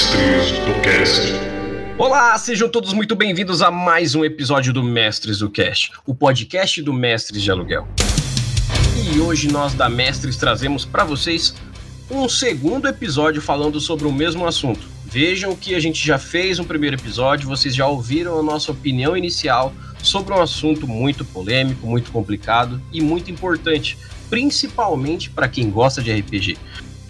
Mestres do Cast. Olá, sejam todos muito bem-vindos a mais um episódio do Mestres do Cast, o podcast do Mestres de Aluguel. E hoje nós da Mestres trazemos para vocês um segundo episódio falando sobre o mesmo assunto. Vejam que a gente já fez um primeiro episódio, vocês já ouviram a nossa opinião inicial sobre um assunto muito polêmico, muito complicado e muito importante, principalmente para quem gosta de RPG.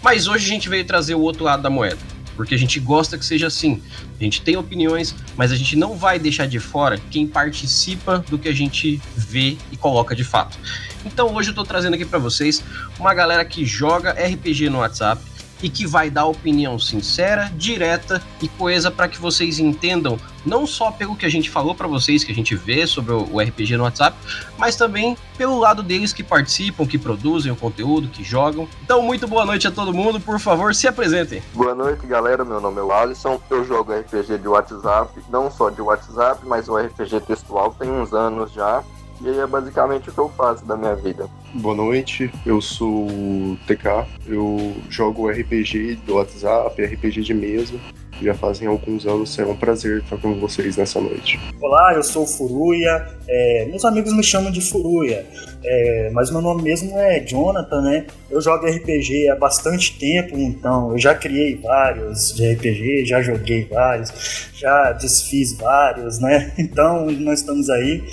Mas hoje a gente veio trazer o outro lado da moeda, porque a gente gosta que seja assim. A gente tem opiniões, mas a gente não vai deixar de fora quem participa do que a gente vê e coloca de fato. Então hoje eu tô trazendo aqui para vocês uma galera que joga RPG no WhatsApp, e que vai dar opinião sincera, direta e coesa para que vocês entendam não só pelo que a gente falou para vocês, que a gente vê sobre o RPG no WhatsApp, mas também pelo lado deles que participam, que produzem o conteúdo, que jogam. Então, muito boa noite a todo mundo, por favor, se apresentem. Boa noite, galera. Meu nome é o Alisson. Eu jogo RPG de WhatsApp, não só de WhatsApp, mas o RPG textual tem uns anos já. E aí é basicamente o que eu faço da minha vida. Boa noite, eu sou o TK, eu jogo RPG do WhatsApp, RPG de mesa. Já fazem alguns anos, será um prazer estar com vocês nessa noite. Olá, eu sou o Furuya. É, meus amigos me chamam de Furuya, é, mas meu nome mesmo é Jonathan, né? Eu jogo RPG há bastante tempo, então eu já criei vários de RPG, já joguei vários, já desfiz vários, né? Então nós estamos aí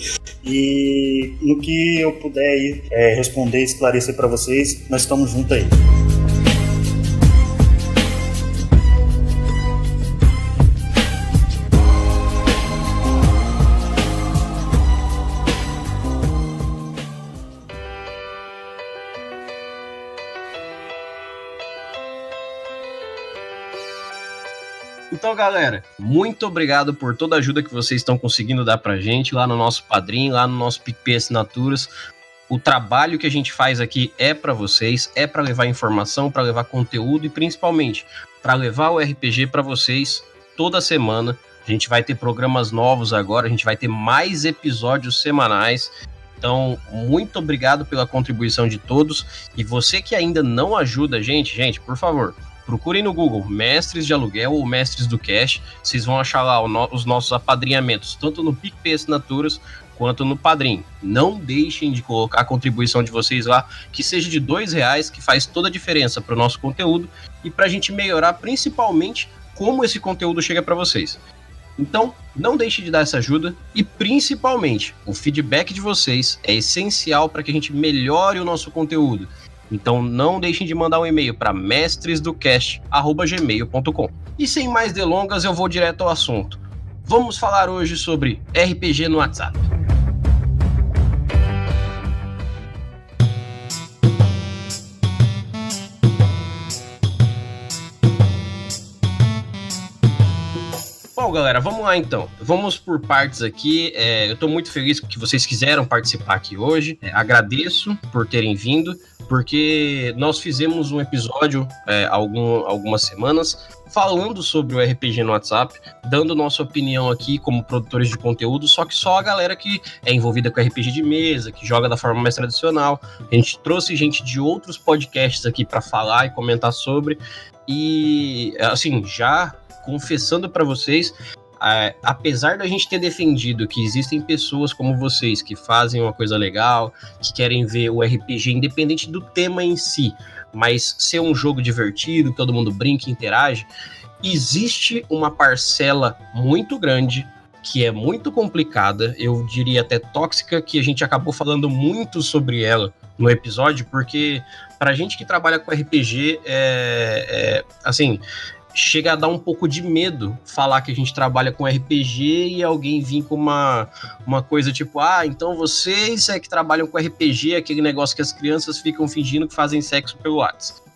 e no que eu puder é, responder esclarecer para vocês, nós estamos juntos aí. Então, galera, muito obrigado por toda a ajuda que vocês estão conseguindo dar pra gente lá no nosso padrinho, lá no nosso PicPay Assinaturas. O trabalho que a gente faz aqui é para vocês, é para levar informação, para levar conteúdo e principalmente para levar o RPG para vocês toda semana. A gente vai ter programas novos agora, a gente vai ter mais episódios semanais. Então, muito obrigado pela contribuição de todos. E você que ainda não ajuda a gente, gente, por favor, Procurem no Google Mestres de Aluguel ou Mestres do Cash. Vocês vão achar lá os nossos apadrinhamentos, tanto no PicPay Assinaturas quanto no Padrim. Não deixem de colocar a contribuição de vocês lá, que seja de dois reais, que faz toda a diferença para o nosso conteúdo e para a gente melhorar principalmente como esse conteúdo chega para vocês. Então, não deixe de dar essa ajuda e principalmente o feedback de vocês é essencial para que a gente melhore o nosso conteúdo então não deixem de mandar um e-mail para mestresdocast@gmail.com. E sem mais delongas, eu vou direto ao assunto. Vamos falar hoje sobre RPG no WhatsApp. Bom, galera, vamos lá então. Vamos por partes aqui. É, eu estou muito feliz que vocês quiseram participar aqui hoje. É, agradeço por terem vindo porque nós fizemos um episódio é, algum, algumas semanas falando sobre o RPG no WhatsApp, dando nossa opinião aqui como produtores de conteúdo, só que só a galera que é envolvida com RPG de mesa, que joga da forma mais tradicional. A gente trouxe gente de outros podcasts aqui para falar e comentar sobre. E assim, já confessando para vocês, apesar da gente ter defendido que existem pessoas como vocês que fazem uma coisa legal, que querem ver o RPG independente do tema em si, mas ser um jogo divertido, todo mundo brinca e interage, existe uma parcela muito grande que é muito complicada, eu diria até tóxica, que a gente acabou falando muito sobre ela no episódio, porque pra gente que trabalha com RPG, é, é assim, chega a dar um pouco de medo falar que a gente trabalha com RPG e alguém vir com uma, uma coisa tipo, ah, então vocês é que trabalham com RPG, aquele negócio que as crianças ficam fingindo que fazem sexo pelo WhatsApp.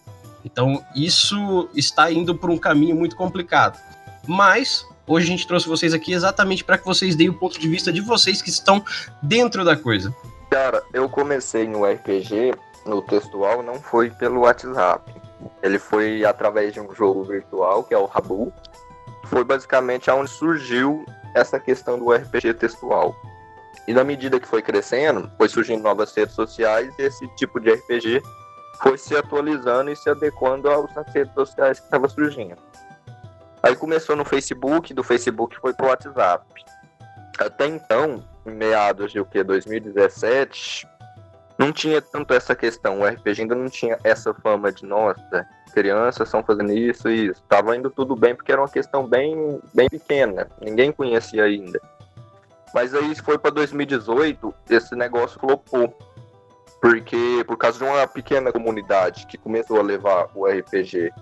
Então, isso está indo por um caminho muito complicado. Mas, hoje a gente trouxe vocês aqui exatamente para que vocês deem o ponto de vista de vocês que estão dentro da coisa. Cara, eu comecei no RPG, no textual, não foi pelo WhatsApp. Ele foi através de um jogo virtual, que é o Rabu. Foi basicamente aonde surgiu essa questão do RPG textual. E na medida que foi crescendo, foi surgindo novas redes sociais e esse tipo de RPG foi se atualizando e se adequando às redes sociais que estavam surgindo. Aí começou no Facebook, do Facebook foi pro WhatsApp. Até então, em meados de o que, 2017, não tinha tanto essa questão. O RPG ainda não tinha essa fama de, nossa, crianças estão fazendo isso e isso. Tava indo tudo bem porque era uma questão bem, bem pequena. Ninguém conhecia ainda. Mas aí foi para 2018, esse negócio flopou. Porque por causa de uma pequena comunidade que começou a levar o RPG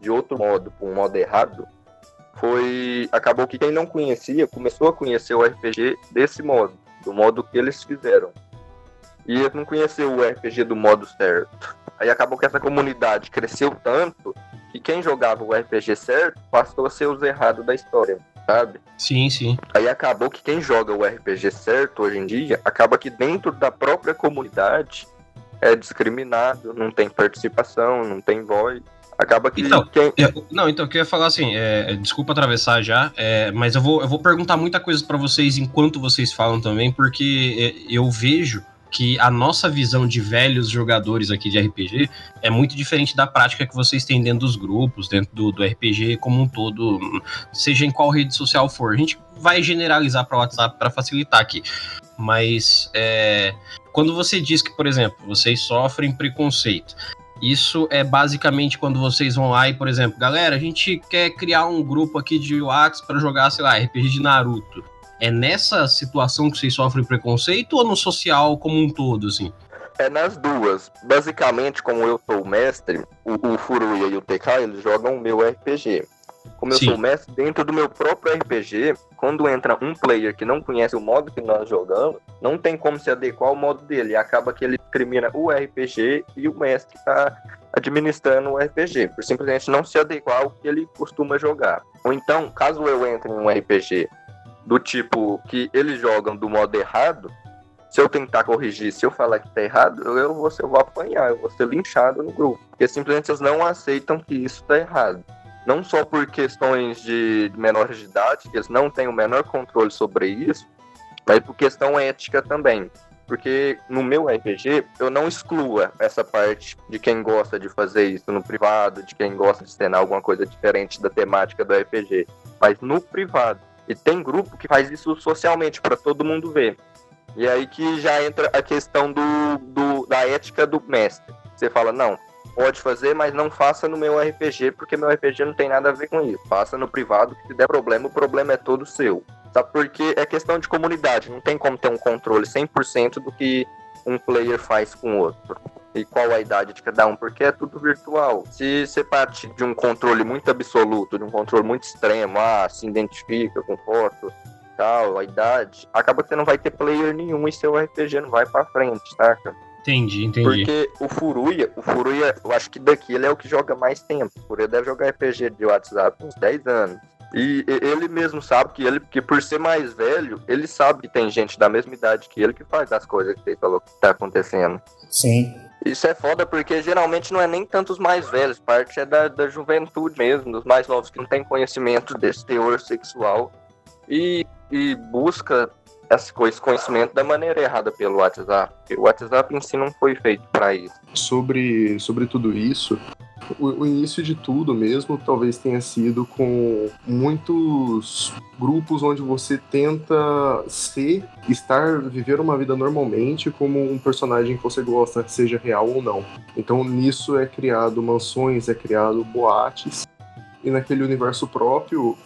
de outro modo, para um modo errado, foi acabou que quem não conhecia começou a conhecer o RPG desse modo, do modo que eles fizeram. E não conheceu o RPG do modo certo. Aí acabou que essa comunidade cresceu tanto que quem jogava o RPG certo passou a ser os errados da história, sabe? Sim, sim. Aí acabou que quem joga o RPG certo hoje em dia acaba que dentro da própria comunidade é discriminado, não tem participação, não tem voz. Acaba que. Então, quem... eu, não, então eu queria falar assim, é, desculpa atravessar já, é, mas eu vou, eu vou perguntar muita coisa para vocês enquanto vocês falam também, porque é, eu vejo que a nossa visão de velhos jogadores aqui de RPG é muito diferente da prática que vocês têm dentro dos grupos, dentro do, do RPG como um todo, seja em qual rede social for. A gente vai generalizar para o WhatsApp para facilitar aqui. Mas é, quando você diz que, por exemplo, vocês sofrem preconceito, isso é basicamente quando vocês vão lá e, por exemplo, galera, a gente quer criar um grupo aqui de WhatsApp para jogar, sei lá, RPG de Naruto. É nessa situação que vocês sofrem preconceito ou no social como um todo, assim? É nas duas. Basicamente, como eu sou o mestre, o, o Furuya e o TK, eles jogam o meu RPG. Como eu Sim. sou mestre, dentro do meu próprio RPG, quando entra um player que não conhece o modo que nós jogamos, não tem como se adequar ao modo dele. Acaba que ele discrimina o RPG e o mestre está administrando o RPG, por simplesmente não se adequar ao que ele costuma jogar. Ou então, caso eu entre em um RPG do tipo que eles jogam do modo errado, se eu tentar corrigir, se eu falar que tá errado, eu vou, eu vou apanhar, eu vou ser linchado no grupo. Porque simplesmente eles não aceitam que isso tá errado. Não só por questões de menores de idade, que eles não têm o menor controle sobre isso, mas por questão ética também. Porque no meu RPG, eu não exclua essa parte de quem gosta de fazer isso no privado, de quem gosta de cenar alguma coisa diferente da temática do RPG. Mas no privado, e tem grupo que faz isso socialmente, para todo mundo ver. E aí que já entra a questão do, do, da ética do mestre. Você fala, não, pode fazer, mas não faça no meu RPG, porque meu RPG não tem nada a ver com isso. Faça no privado, que se der problema, o problema é todo seu. Sabe? Porque é questão de comunidade, não tem como ter um controle 100% do que um player faz com o outro e qual a idade de cada um, porque é tudo virtual. Se você parte de um controle muito absoluto, de um controle muito extremo, ah, se identifica com foto, tal, a idade, acaba que você não vai ter player nenhum e seu RPG não vai para frente, saca? Entendi, entendi. Porque o Furuya, o Furuya, eu acho que daqui ele é o que joga mais tempo. O Furuya deve jogar RPG de WhatsApp uns 10 anos. E ele mesmo sabe que ele, que por ser mais velho, ele sabe que tem gente da mesma idade que ele que faz as coisas que você falou que tá acontecendo. Sim. Isso é foda porque geralmente não é nem tanto os mais velhos, parte é da, da juventude mesmo, dos mais novos que não tem conhecimento desse teor sexual e, e busca esse conhecimento da maneira errada pelo WhatsApp. O WhatsApp em si não foi feito para isso. Sobre, sobre tudo isso, o, início de tudo mesmo talvez tenha sido com muitos grupos onde você tenta ser, estar, viver uma vida normalmente como um personagem que você gosta, seja real ou não. Então nisso é criado mansões, é criado boates, e naquele universo próprio,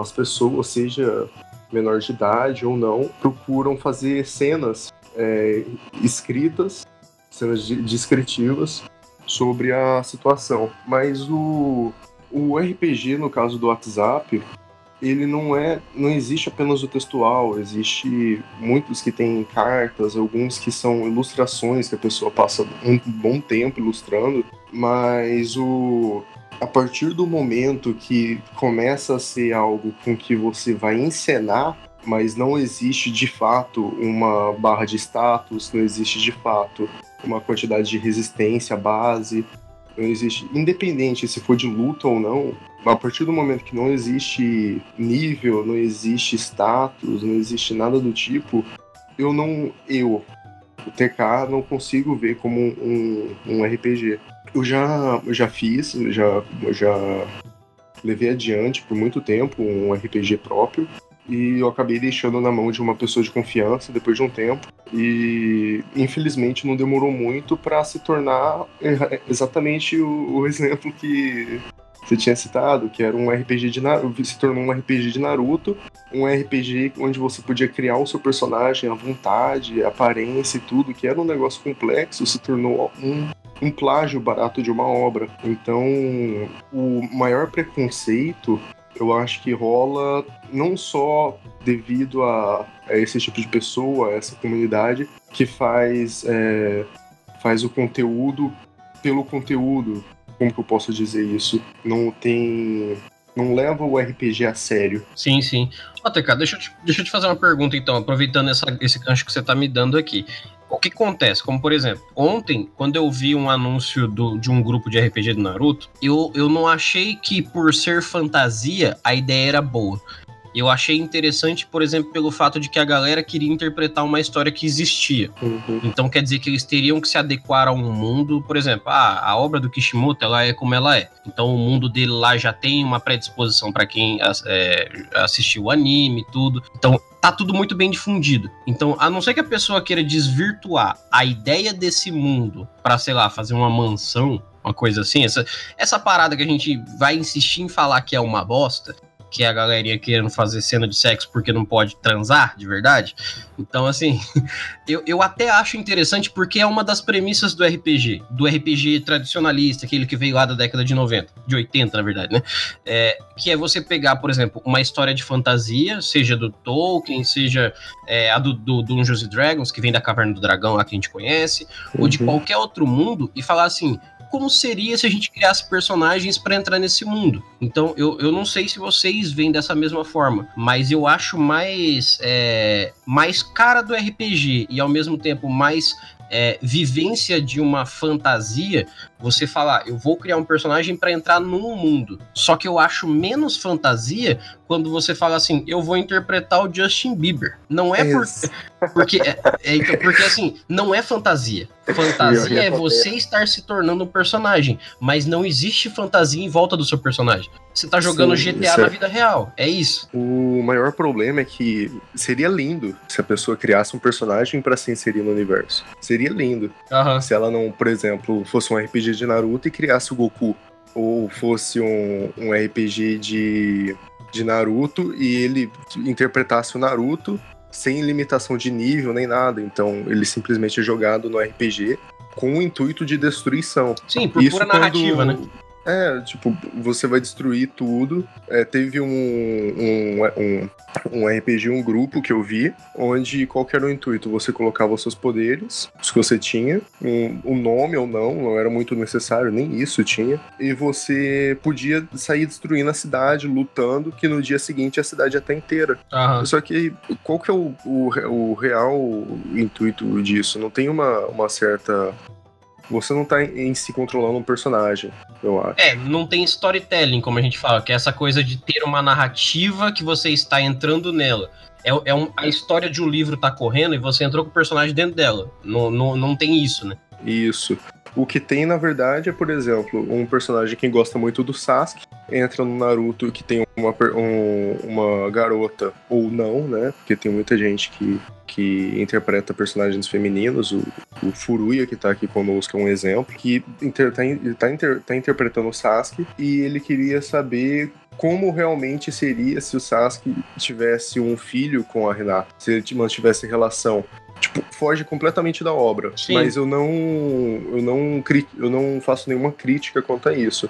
as pessoas, seja menor de idade ou não, procuram fazer cenas é, escritas, cenas descritivas sobre a situação. Mas o, o RPG, no caso do WhatsApp, ele não é, não existe apenas o textual, existe muitos que têm cartas, alguns que são ilustrações que a pessoa passa um bom tempo ilustrando, mas o a partir do momento que começa a ser algo com que você vai encenar, mas não existe de fato uma barra de status, não existe de fato uma quantidade de resistência base, não existe, independente se for de luta ou não, a partir do momento que não existe nível, não existe status, não existe nada do tipo, eu não, eu, o TK, não consigo ver como um, um RPG. Eu já, já fiz, já, já levei adiante por muito tempo um RPG próprio e eu acabei deixando na mão de uma pessoa de confiança depois de um tempo e infelizmente não demorou muito para se tornar exatamente o, o, exemplo que você tinha citado, que era um RPG de Naruto, se tornou um RPG de Naruto, um RPG onde você podia criar o seu personagem à vontade, aparência e tudo, que era um negócio complexo, se tornou um um plágio barato de uma obra. Então, o maior preconceito eu acho que rola não só devido a, a esse tipo de pessoa, a essa comunidade que faz, é, faz o conteúdo pelo conteúdo. Como que eu posso dizer isso? Não tem. Não leva o RPG a sério. Sim, sim. Ó, TK, deixa eu, te, deixa eu te fazer uma pergunta então, aproveitando essa, esse gancho que você está me dando aqui. O que acontece? Como, por exemplo, ontem, quando eu vi um anúncio do, de um grupo de RPG do Naruto, eu, eu não achei que, por ser fantasia, a ideia era boa. Eu achei interessante, por exemplo, pelo fato de que a galera queria interpretar uma história que existia. Uhum. Então quer dizer que eles teriam que se adequar a um mundo, por exemplo, ah, a obra do Kishimoto ela é como ela é. Então o mundo dele lá já tem uma predisposição para quem é, assistiu o anime e tudo. Então tá tudo muito bem difundido. Então, a não ser que a pessoa queira desvirtuar a ideia desse mundo para, sei lá, fazer uma mansão, uma coisa assim, essa, essa parada que a gente vai insistir em falar que é uma bosta, que é a galerinha querendo fazer cena de sexo porque não pode transar de verdade. Então, assim, eu, eu até acho interessante porque é uma das premissas do RPG, do RPG tradicionalista, aquele que veio lá da década de 90, de 80, na verdade, né? É, que é você pegar, por exemplo, uma história de fantasia, seja do Tolkien, seja é, a do, do Dungeons Dragons, que vem da Caverna do Dragão lá que a gente conhece, uhum. ou de uhum. qualquer outro mundo, e falar assim: como seria se a gente criasse personagens para entrar nesse mundo. Então, eu, eu não sei se vocês veem dessa mesma forma, mas eu acho mais, é, mais cara do RPG e ao mesmo tempo mais é, vivência de uma fantasia, você falar, eu vou criar um personagem para entrar num mundo. Só que eu acho menos fantasia quando você fala assim, eu vou interpretar o Justin Bieber. Não é por, porque é, é, então, porque assim, não é fantasia. Fantasia é você estar se tornando um personagem, mas não existe fantasia em volta do seu personagem. Você tá jogando Sim, GTA na é... vida real, é isso. O maior problema é que seria lindo se a pessoa criasse um personagem para se inserir no universo. Seria lindo. Uhum. Se ela não, por exemplo, fosse um RPG de Naruto e criasse o Goku. Ou fosse um, um RPG de, de Naruto e ele interpretasse o Naruto sem limitação de nível nem nada. Então ele simplesmente é jogado no RPG com o intuito de destruição. Sim, por Isso pura quando... narrativa, né? É, tipo, você vai destruir tudo. É, teve um, um, um, um, RPG, um grupo que eu vi, onde qual era o intuito? Você colocava os seus poderes, os que você tinha, um, um nome ou não, não era muito necessário, nem isso tinha, e você podia sair destruindo a cidade, lutando, que no dia seguinte a cidade ia estar inteira. Uhum. Só que qual que é o, o, o real intuito disso? Não tem uma, uma certa você não tá em si controlando um personagem, eu acho. É, não tem storytelling, como a gente fala, que é essa coisa de ter uma narrativa que você está entrando nela. É, é um, a história de um livro tá correndo e você entrou com o personagem dentro dela. Não, não, não tem isso, né? Isso. O que tem, na verdade, é, por exemplo, um personagem que gosta muito do Sasuke, entra no Naruto que tem uma, um, uma garota, ou não, né? Porque tem muita gente que, que interpreta personagens femininos. O, o Furuya, que tá aqui conosco, é um exemplo, que inter, tá, tá, inter, tá interpretando o Sasuke e ele queria saber como realmente seria se o Sasuke tivesse um filho com a Renata, se ele mantivesse relação tipo, foge completamente da obra. Sim. Mas eu não, eu não, eu não faço nenhuma crítica quanto a isso.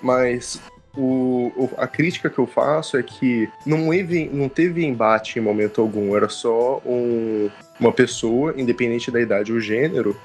Mas o, a crítica que eu faço é que não, houve, não teve embate em momento algum, era só um, uma pessoa, independente da idade ou gênero,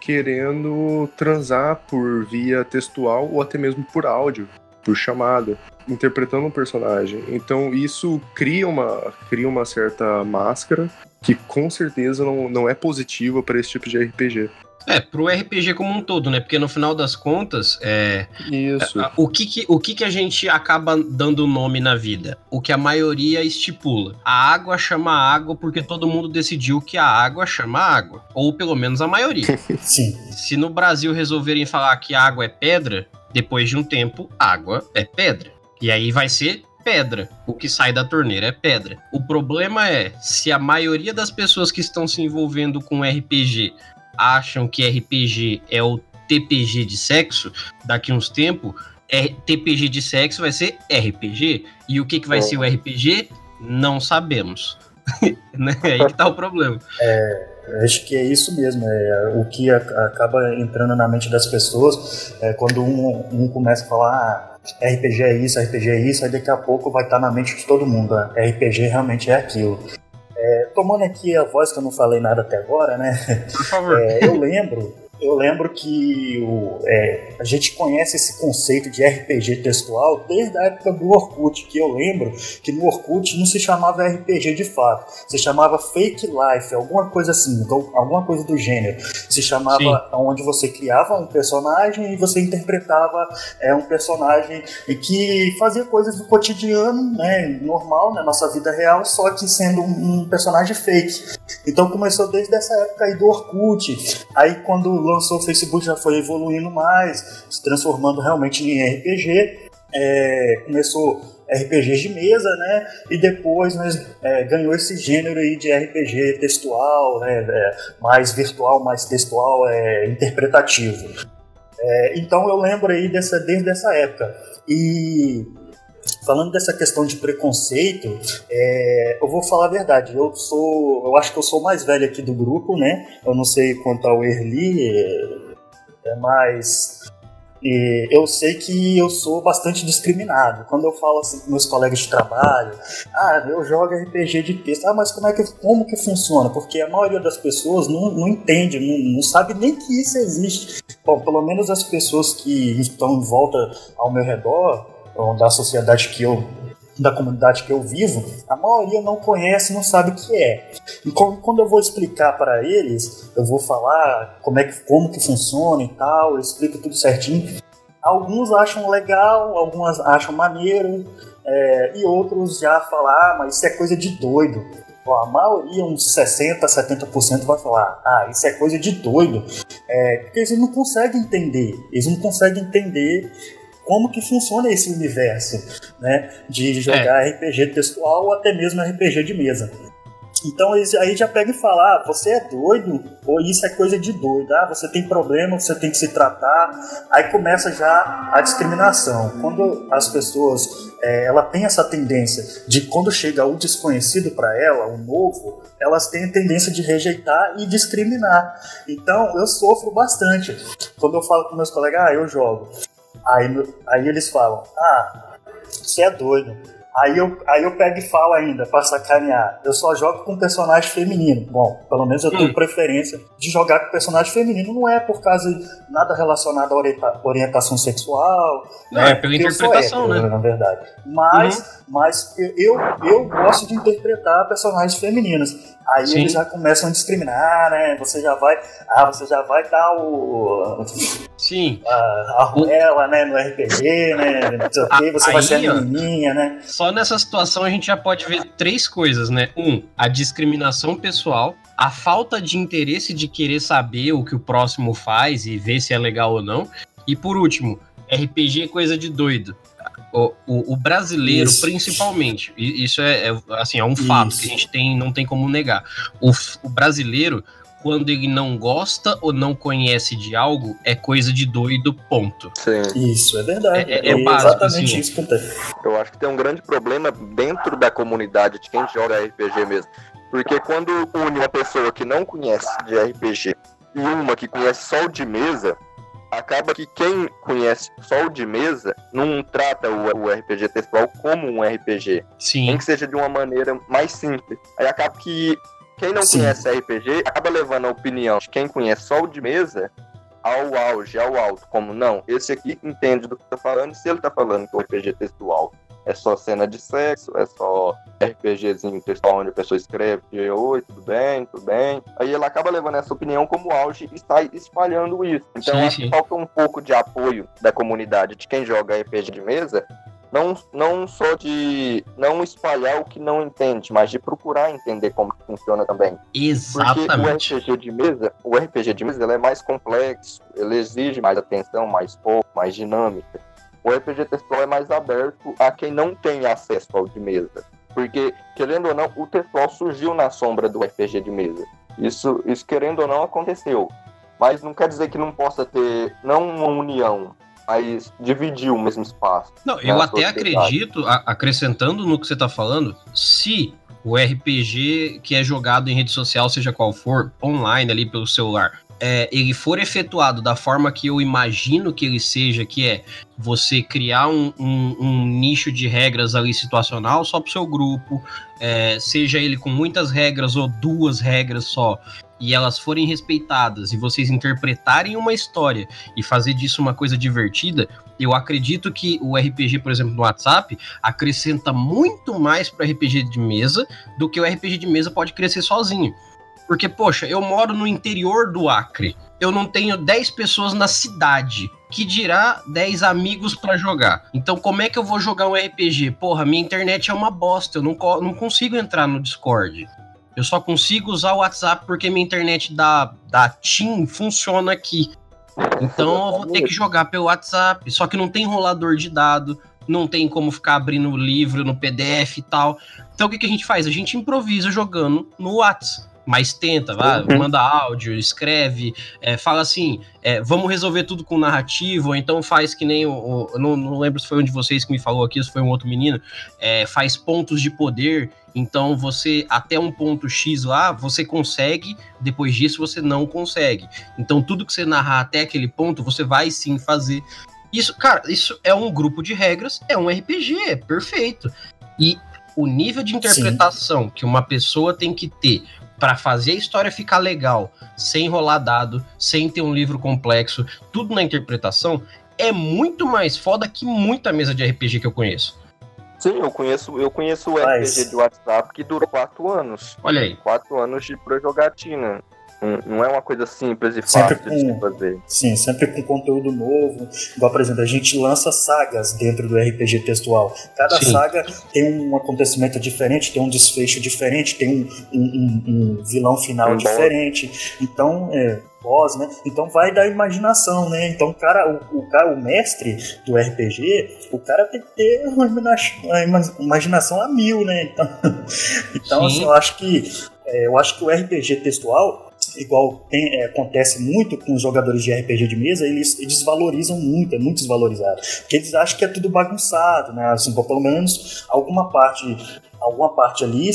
querendo transar por via textual ou até mesmo por áudio, por chamada, interpretando um personagem. Então isso cria uma, cria uma certa máscara que com certeza não, não é positiva para esse tipo de RPG. É, pro RPG como um todo, né? Porque no final das contas, é. Isso. O que, que, o que, que a gente acaba dando nome na vida? O que a maioria estipula. A água chama água porque todo mundo decidiu que a água chama água. Ou pelo menos a maioria. Sim. Se no Brasil resolverem falar que água é pedra, depois de um tempo, água é pedra. E aí vai ser pedra. O que sai da torneira é pedra. O problema é se a maioria das pessoas que estão se envolvendo com RPG acham que RPG é o TPG de sexo, daqui uns tempos, é, TPG de sexo vai ser RPG. E o que, que vai é. ser o RPG? Não sabemos. né? É aí que tá o problema. É, acho que é isso mesmo. É, o que acaba entrando na mente das pessoas é quando um, um começa a falar. RPG é isso, RPG é isso, aí daqui a pouco vai estar tá na mente de todo mundo. Ah, RPG realmente é aquilo. É, tomando aqui a voz que eu não falei nada até agora, né? Por favor. É, eu lembro eu lembro que o, é, a gente conhece esse conceito de RPG textual desde a época do Orkut, que eu lembro que no Orkut não se chamava RPG de fato, se chamava Fake Life, alguma coisa assim, então, alguma coisa do gênero. Se chamava Sim. onde você criava um personagem e você interpretava é, um personagem que fazia coisas do cotidiano, né, normal, na nossa vida real, só que sendo um, um personagem fake. Então começou desde essa época aí do Orkut. Aí quando lançou o Facebook já foi evoluindo mais, se transformando realmente em RPG. É, começou RPGs de mesa, né? E depois né, é, ganhou esse gênero aí de RPG textual, né? É, mais virtual, mais textual, é, interpretativo. É, então eu lembro aí dessa, desde essa época. E falando dessa questão de preconceito, é, eu vou falar a verdade. Eu sou, eu acho que eu sou o mais velho aqui do grupo, né? Eu não sei quanto ao Erli, é, é mais e eu sei que eu sou bastante discriminado. Quando eu falo assim com meus colegas de trabalho, ah, eu jogo RPG de texto. Ah, mas como é que como que funciona? Porque a maioria das pessoas não, não entende, não, não sabe nem que isso existe. Bom, pelo menos as pessoas que estão em volta ao meu redor, da sociedade que eu da comunidade que eu vivo, a maioria não conhece, não sabe o que é. E quando eu vou explicar para eles, eu vou falar como é que como que funciona e tal, eu explico tudo certinho. Alguns acham legal, algumas acham maneiro, é, e outros já falam, ah, mas isso é coisa de doido. Bom, a maioria, uns 60%, 70% vai falar, ah, isso é coisa de doido. É, porque eles não conseguem entender, eles não conseguem entender como que funciona esse universo, né? De jogar é. RPG textual ou até mesmo RPG de mesa. Então aí já pega e fala, ah, você é doido, ou isso é coisa de doido, ah, você tem problema, você tem que se tratar. Aí começa já a discriminação. Quando as pessoas, é, ela tem essa tendência de quando chega o desconhecido para ela, o novo, elas têm a tendência de rejeitar e discriminar. Então eu sofro bastante. Quando eu falo com meus colegas, ah, eu jogo. Aí, aí eles falam, ah, você é doido. Aí eu, aí eu pego e falo ainda, pra sacanear. Eu só jogo com personagem feminino. Bom, pelo menos eu tenho hum. preferência de jogar com personagem feminino. Não é por causa de nada relacionado à orienta orientação sexual. Não, né? é pela interpretação, hétero, né? Na verdade. Mas, uhum. mas eu, eu gosto de interpretar personagens femininos. Aí Sim. eles já começam a discriminar, né? Você já vai. Ah, você já vai dar o. Sim. A, a ruela, né? No RPG, né? Não sei o quê, você Aí, vai ser a menininha, né? Só nessa situação a gente já pode ver três coisas, né? Um, a discriminação pessoal, a falta de interesse de querer saber o que o próximo faz e ver se é legal ou não. E por último, RPG é coisa de doido. O, o, o brasileiro, isso. principalmente, isso é, é, assim, é um fato isso. que a gente tem, não tem como negar. O, o brasileiro, quando ele não gosta ou não conhece de algo, é coisa de doido, ponto. Sim. Isso, é verdade. É, é, é básico, exatamente assim. isso que eu Eu acho que tem um grande problema dentro da comunidade de quem joga RPG mesmo. Porque quando une uma pessoa que não conhece de RPG e uma que conhece só o de mesa, acaba que quem conhece só o de mesa não trata o, o RPG textual como um RPG. Sim. Nem que seja de uma maneira mais simples. Aí acaba que quem não Sim. conhece RPG acaba levando a opinião de quem conhece só o de mesa ao auge, ao alto. Como não, esse aqui entende do que tá falando, se ele tá falando que o RPG textual é só cena de sexo, é só RPGzinho textual onde a pessoa escreve, oi, tudo bem, tudo bem. Aí ela acaba levando essa opinião como auge e está espalhando isso. Então sim, que falta um pouco de apoio da comunidade de quem joga RPG de mesa não, não só de não espalhar o que não entende, mas de procurar entender como funciona também. Exatamente. Porque o RPG de mesa, o RPG de mesa ele é mais complexo, ele exige mais atenção, mais foco, mais dinâmica. o RPG textual é mais aberto a quem não tem acesso ao de mesa. Porque, querendo ou não, o textual surgiu na sombra do RPG de mesa. Isso, isso querendo ou não, aconteceu. Mas não quer dizer que não possa ter, não uma união, mas dividir o mesmo espaço. Não, eu até acredito, acrescentando no que você está falando, se o RPG que é jogado em rede social, seja qual for, online ali pelo celular, é, ele for efetuado da forma que eu imagino que ele seja, que é você criar um, um, um nicho de regras ali situacional só para o seu grupo, é, seja ele com muitas regras ou duas regras só, e elas forem respeitadas e vocês interpretarem uma história e fazer disso uma coisa divertida, eu acredito que o RPG, por exemplo, no WhatsApp, acrescenta muito mais para RPG de mesa do que o RPG de mesa pode crescer sozinho. Porque, poxa, eu moro no interior do Acre. Eu não tenho 10 pessoas na cidade. Que dirá 10 amigos para jogar. Então, como é que eu vou jogar um RPG? Porra, minha internet é uma bosta. Eu não, não consigo entrar no Discord. Eu só consigo usar o WhatsApp porque minha internet da, da TIM funciona aqui. Então eu vou ter que jogar pelo WhatsApp. Só que não tem rolador de dado, não tem como ficar abrindo o livro no PDF e tal. Então o que, que a gente faz? A gente improvisa jogando no WhatsApp mas tenta, vai, uhum. manda áudio, escreve, é, fala assim, é, vamos resolver tudo com narrativo, ou então faz que nem o. o não, não, lembro se foi um de vocês que me falou aqui, se foi um outro menino, é, faz pontos de poder. Então você, até um ponto X lá, você consegue, depois disso você não consegue. Então tudo que você narrar até aquele ponto, você vai sim fazer. Isso, cara, isso é um grupo de regras, é um RPG, é perfeito. E o nível de interpretação Sim. que uma pessoa tem que ter para fazer a história ficar legal, sem rolar dado, sem ter um livro complexo, tudo na interpretação, é muito mais foda que muita mesa de RPG que eu conheço. Sim, eu conheço, eu conheço o RPG de WhatsApp que durou quatro anos. Olha aí. Quatro anos de pro jogatina. Não é uma coisa simples e fácil com, de fazer. Sim, sempre com conteúdo novo. Igual, por exemplo, a gente lança sagas dentro do RPG textual. Cada sim. saga tem um acontecimento diferente, tem um desfecho diferente, tem um, um, um vilão final um diferente. Então, é, boss, né? Então vai da imaginação, né? Então o cara, o, o, cara, o mestre do RPG, o cara tem que ter uma imaginação a mil, né? Então, então assim, eu acho que é, eu acho que o RPG textual igual tem, é, acontece muito com os jogadores de RPG de mesa, eles, eles desvalorizam muito, é muito desvalorizado. Porque eles acham que é tudo bagunçado, né? Assim, pelo menos alguma parte alguma parte ali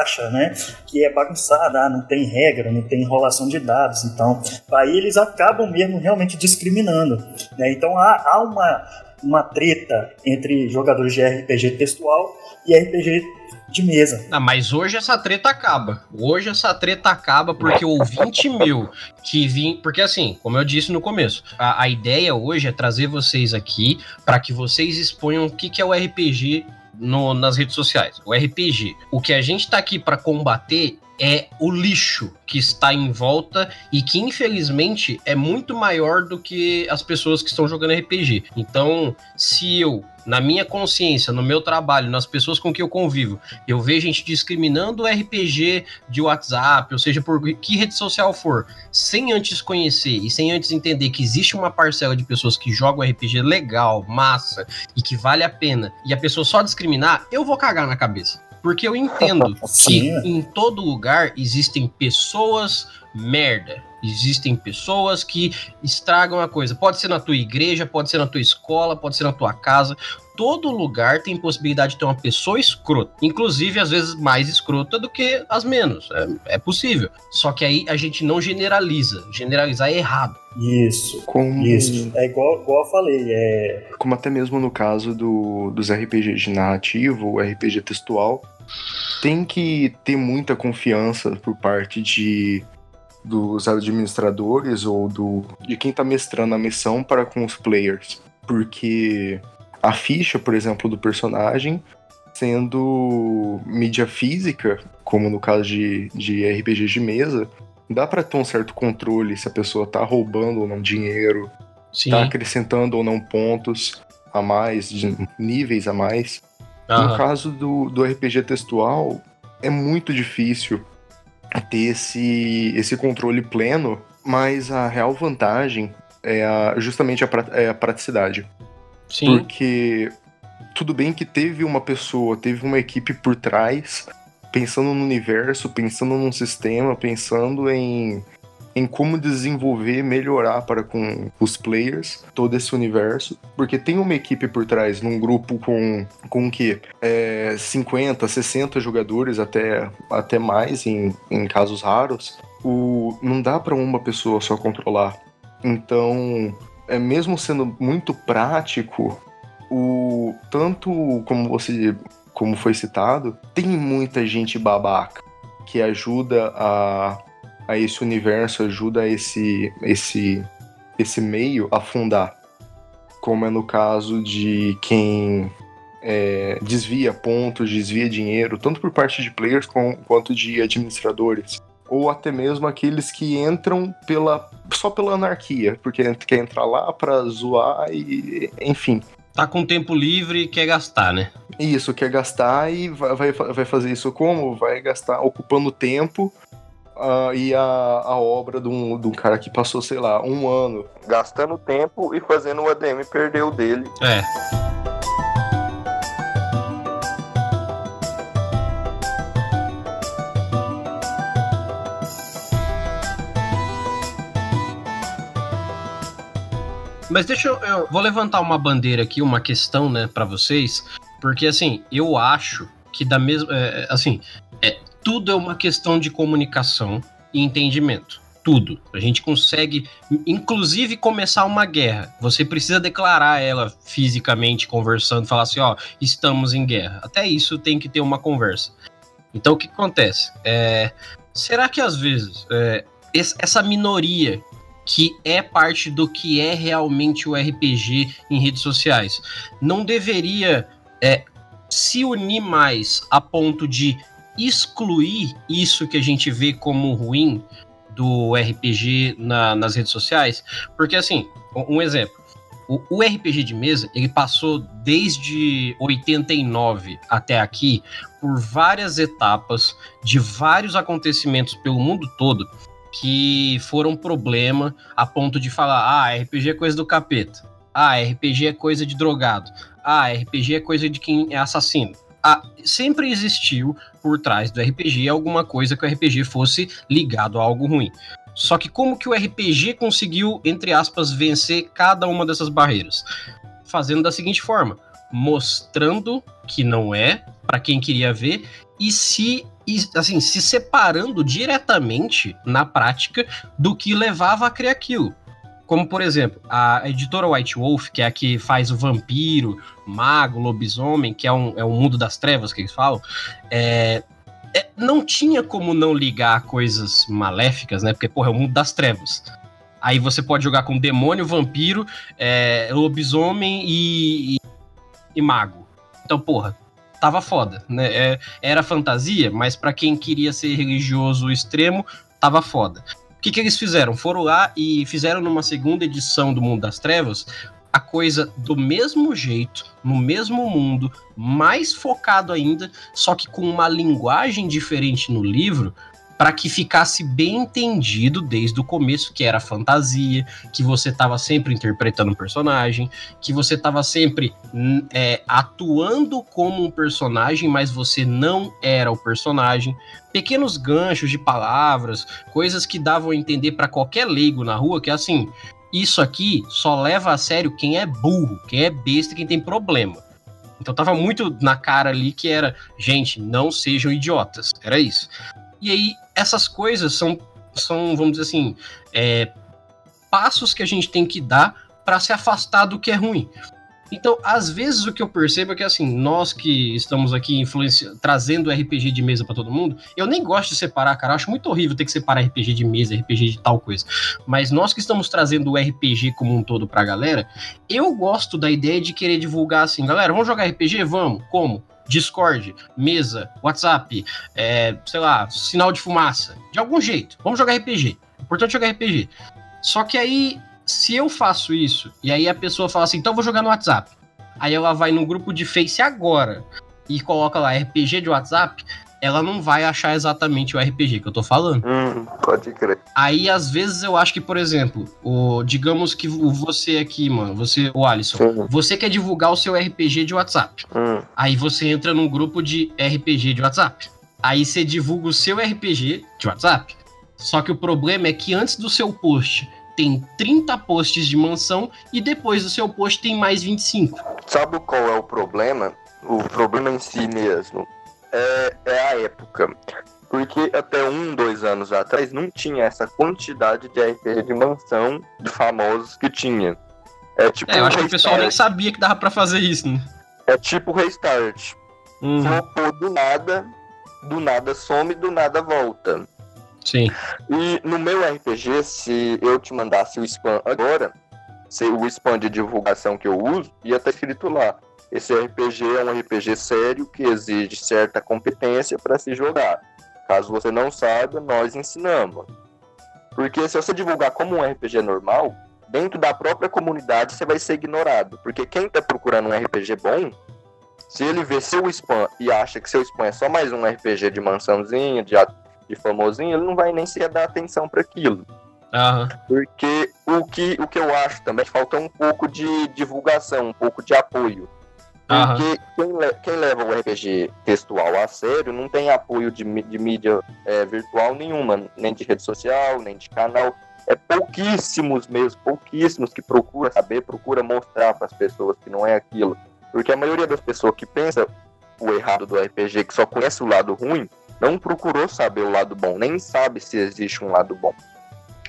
acha, né, que é bagunçada, ah, não tem regra, não tem enrolação de dados, então, aí eles acabam mesmo realmente discriminando, né? Então há, há uma uma treta entre jogadores de RPG textual e RPG de mesa. Ah, mas hoje essa treta acaba. Hoje essa treta acaba porque o 20 mil que vim. Porque assim, como eu disse no começo, a, a ideia hoje é trazer vocês aqui para que vocês exponham o que, que é o RPG no, nas redes sociais. O RPG. O que a gente tá aqui para combater é o lixo que está em volta e que infelizmente é muito maior do que as pessoas que estão jogando RPG. Então, se eu na minha consciência, no meu trabalho, nas pessoas com que eu convivo, eu vejo gente discriminando o RPG de WhatsApp, ou seja, por que rede social for, sem antes conhecer e sem antes entender que existe uma parcela de pessoas que jogam RPG legal, massa e que vale a pena, e a pessoa só discriminar, eu vou cagar na cabeça. Porque eu entendo que em todo lugar existem pessoas merda. Existem pessoas que estragam a coisa. Pode ser na tua igreja, pode ser na tua escola, pode ser na tua casa. Todo lugar tem possibilidade de ter uma pessoa escrota. Inclusive, às vezes, mais escrota do que as menos. É, é possível. Só que aí a gente não generaliza. Generalizar é errado. Isso. Como... Isso. É igual, igual eu falei. É... Como até mesmo no caso do, dos RPGs de narrativo, o RPG textual, tem que ter muita confiança por parte de dos administradores ou do de quem está mestrando a missão para com os players, porque a ficha, por exemplo, do personagem sendo mídia física, como no caso de, de RPGs de mesa, dá para ter um certo controle se a pessoa tá roubando ou não dinheiro, Sim. tá acrescentando ou não pontos a mais, níveis a mais. Uhum. No caso do, do RPG textual, é muito difícil ter esse, esse controle pleno, mas a real vantagem é a, justamente a, é a praticidade. Sim. Porque tudo bem que teve uma pessoa, teve uma equipe por trás, pensando no universo, pensando num sistema, pensando em, em como desenvolver, melhorar para com os players todo esse universo. Porque tem uma equipe por trás, num grupo com, com o quê? É, 50, 60 jogadores, até, até mais em, em casos raros. O, não dá para uma pessoa só controlar. Então, é mesmo sendo muito prático, o tanto como você como foi citado, tem muita gente babaca que ajuda a, a esse universo, ajuda esse esse esse meio a fundar. Como é no caso de quem é, desvia pontos, desvia dinheiro, tanto por parte de players com, quanto de administradores. Ou até mesmo aqueles que entram pela só pela anarquia, porque quer entrar lá pra zoar e. enfim. Tá com tempo livre e quer gastar, né? Isso, quer gastar e vai, vai, vai fazer isso como? Vai gastar ocupando tempo uh, e a, a obra de um, de um cara que passou, sei lá, um ano. Gastando tempo e fazendo o ADM perder o dele. É. Mas deixa eu, eu vou levantar uma bandeira aqui, uma questão, né, para vocês, porque assim, eu acho que da mesma, é, assim, é, tudo é uma questão de comunicação e entendimento. Tudo. A gente consegue, inclusive, começar uma guerra. Você precisa declarar ela fisicamente, conversando, falar assim: ó, estamos em guerra. Até isso tem que ter uma conversa. Então, o que acontece? É, será que às vezes é, essa minoria que é parte do que é realmente o RPG em redes sociais. Não deveria é, se unir mais a ponto de excluir isso que a gente vê como ruim do RPG na, nas redes sociais, porque assim, um exemplo, o, o, RPG de mesa ele passou desde 89 até aqui por várias etapas de vários acontecimentos pelo mundo todo que foram problema a ponto de falar: ah, RPG é coisa do capeta. Ah, RPG é coisa de drogado. Ah, RPG é coisa de quem é assassino. Ah, sempre existiu por trás do RPG alguma coisa que o RPG fosse ligado a algo ruim. Só que como que o RPG conseguiu, entre aspas, vencer cada uma dessas barreiras? Fazendo da seguinte forma: mostrando que não é para quem queria ver e se e, assim, se separando diretamente na prática do que levava a criar aquilo. Como, por exemplo, a editora White Wolf, que é a que faz o vampiro, mago, lobisomem, que é um, é um mundo das trevas que eles falam, é, é, não tinha como não ligar coisas maléficas, né? Porque, porra, é o mundo das trevas. Aí você pode jogar com demônio, vampiro, é, lobisomem e, e, e mago. Então, porra, tava foda, né? É, era fantasia, mas para quem queria ser religioso extremo, tava foda. O que, que eles fizeram? Foram lá e fizeram numa segunda edição do Mundo das Trevas a coisa do mesmo jeito, no mesmo mundo, mais focado ainda, só que com uma linguagem diferente no livro, para que ficasse bem entendido desde o começo que era fantasia, que você estava sempre interpretando um personagem, que você estava sempre hum, é, atuando como um personagem, mas você não era o personagem. Pequenos ganchos de palavras, coisas que davam a entender para qualquer leigo na rua que assim, isso aqui só leva a sério quem é burro, quem é besta, quem tem problema. Então tava muito na cara ali que era, gente, não sejam idiotas. Era isso. E aí, essas coisas são, são vamos dizer assim, é, passos que a gente tem que dar para se afastar do que é ruim. Então, às vezes o que eu percebo é que assim, nós que estamos aqui trazendo RPG de mesa para todo mundo, eu nem gosto de separar, cara, acho muito horrível ter que separar RPG de mesa, RPG de tal coisa. Mas nós que estamos trazendo o RPG como um todo pra galera, eu gosto da ideia de querer divulgar assim, galera, vamos jogar RPG? Vamos. Como? Discord, mesa, WhatsApp, é, sei lá, sinal de fumaça. De algum jeito. Vamos jogar RPG. Importante jogar RPG. Só que aí, se eu faço isso, e aí a pessoa fala assim, então eu vou jogar no WhatsApp. Aí ela vai no grupo de Face agora e coloca lá RPG de WhatsApp. Ela não vai achar exatamente o RPG que eu tô falando. Hum, pode crer. Aí, às vezes, eu acho que, por exemplo, o, digamos que você aqui, mano, você, o Alisson, Sim. você quer divulgar o seu RPG de WhatsApp. Hum, Aí você entra num grupo de RPG de WhatsApp. Aí você divulga o seu RPG de WhatsApp. Só que o problema é que antes do seu post tem 30 posts de mansão e depois do seu post tem mais 25. Sabe qual é o problema? O problema em si mesmo é, é a época. Porque até um, dois anos atrás não tinha essa quantidade de RPG de mansão de famosos que tinha. É tipo É, eu um acho que o pessoal nem sabia que dava pra fazer isso, né? É tipo restart. Uhum. Flopou do nada, do nada some, do nada volta. Sim. E no meu RPG, se eu te mandasse o spam agora, se o spam de divulgação que eu uso, ia estar escrito lá. Esse RPG é um RPG sério que exige certa competência para se jogar. Caso você não saiba, nós ensinamos. Porque se você divulgar como um RPG normal, dentro da própria comunidade você vai ser ignorado. Porque quem está procurando um RPG bom, se ele vê seu spam e acha que seu spam é só mais um RPG de mansãozinha, de, de famosinho, ele não vai nem sequer dar atenção para aquilo. Aham. Porque o que, o que eu acho também falta um pouco de divulgação, um pouco de apoio. Porque quem, le- quem leva o RPG textual a sério não tem apoio de, de mídia é, virtual nenhuma, nem de rede social, nem de canal. É pouquíssimos mesmo, pouquíssimos que procura saber, procura mostrar para as pessoas que não é aquilo. Porque a maioria das pessoas que pensa o errado do RPG, que só conhece o lado ruim, não procurou saber o lado bom, nem sabe se existe um lado bom.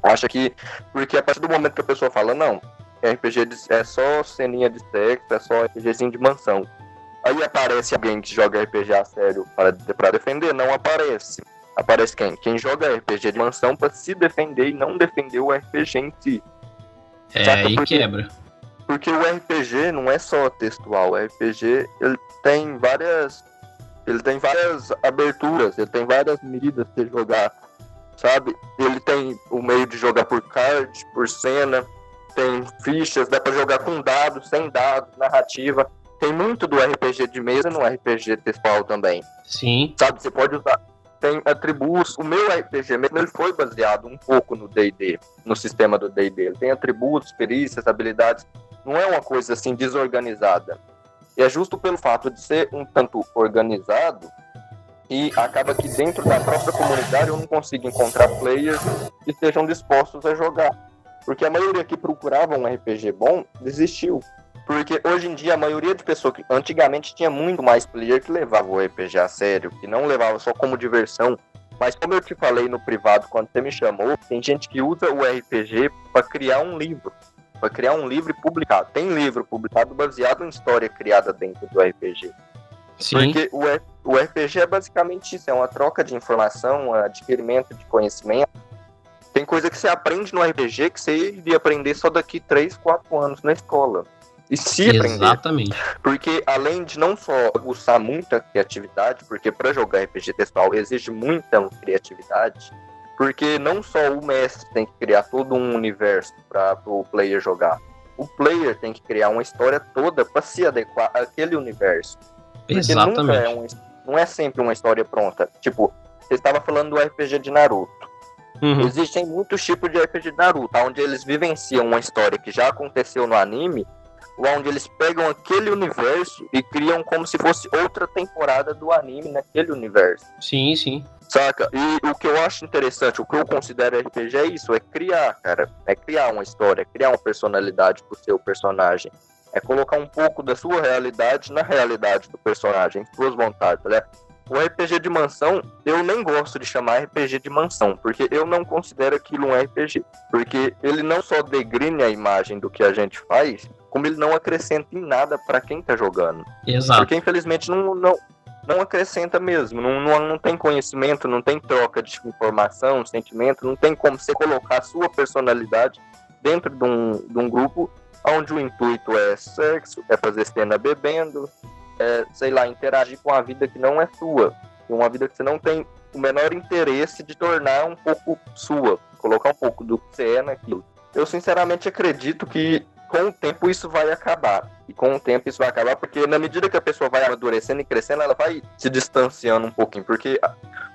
Acha que. Porque a partir do momento que a pessoa fala, não, RPG de- é só ceninha de sexo, é só RPGzinho de mansão. Aí aparece alguém que joga RPG a sério para, para defender? Não aparece. Aparece quem? Quem joga RPG de mansão para se defender e não defender o RPG em si. É, Saca aí por quê? quebra. Porque o RPG não é só textual, o RPG ele tem várias ele tem várias aberturas, ele tem várias medidas de jogar, sabe? Ele tem o meio de jogar por card, por cena, tem fichas, dá pra jogar com dados, sem dados, narrativa. Tem muito do RPG de mesa no RPG textual também Sim. sabe? Você pode usar. Tem atributos. O meu RPG mesmo ele foi baseado um pouco no D&D, no sistema do D&D. Ele tem atributos, perícias, habilidades. Não é uma coisa assim desorganizada. E é justo pelo fato de ser um tanto organizado e acaba que dentro da própria comunidade eu não consigo encontrar players que estejam dispostos a jogar. Porque a maioria que procurava um RPG bom desistiu. Porque hoje em dia a maioria de pessoas que antigamente tinha muito mais player que levava o RPG a sério, que não levava só como diversão. Mas como eu te falei no privado quando você me chamou, tem gente que usa o RPG para criar um livro, para criar um livro e publicar. Tem livro publicado baseado em história criada dentro do RPG. Sim. Porque o, o RPG é basicamente isso, é uma troca de informação, um adquirimento de conhecimento. Tem coisa que você aprende no RPG que você iria aprender só daqui 3, 4 anos na escola. E se aprender. Exatamente. Porque além de não só usar muita criatividade, porque para jogar RPG textual exige muita criatividade, porque não só o mestre tem que criar todo um universo para o player jogar. O player tem que criar uma história toda para se adequar àquele universo. Porque Exatamente. é um, não é sempre uma história pronta. Tipo, você estava falando do RPG de Naruto. Uhum. Existem muitos tipos de RPG de Naruto, onde eles vivenciam uma história que já aconteceu no anime, onde eles pegam aquele universo e criam como se fosse outra temporada do anime naquele universo. Sim, sim. Saca? E o que eu acho interessante, o que eu considero RPG é isso, é criar, cara. É criar uma história, criar uma personalidade pro seu personagem. É colocar um pouco da sua realidade na realidade do personagem, suas vontades, né? O RPG de mansão, eu nem gosto de chamar RPG de mansão, porque eu não considero aquilo um RPG. Porque ele não só degrine a imagem do que a gente faz, como ele não acrescenta em nada para quem tá jogando. Exato. Porque infelizmente não, não, não acrescenta mesmo. Não, não, não tem conhecimento, não tem troca de informação, sentimento, não tem como você colocar a sua personalidade dentro de um, de um grupo onde o intuito é sexo, é fazer cena bebendo, é, sei lá, interagir com a vida que não é sua. Uma vida que você não tem o menor interesse de tornar um pouco sua, colocar um pouco do que você é naquilo. Eu sinceramente acredito que com o tempo isso vai acabar. E com o tempo isso vai acabar, porque na medida que a pessoa vai amadurecendo e crescendo, ela vai se distanciando um pouquinho. Porque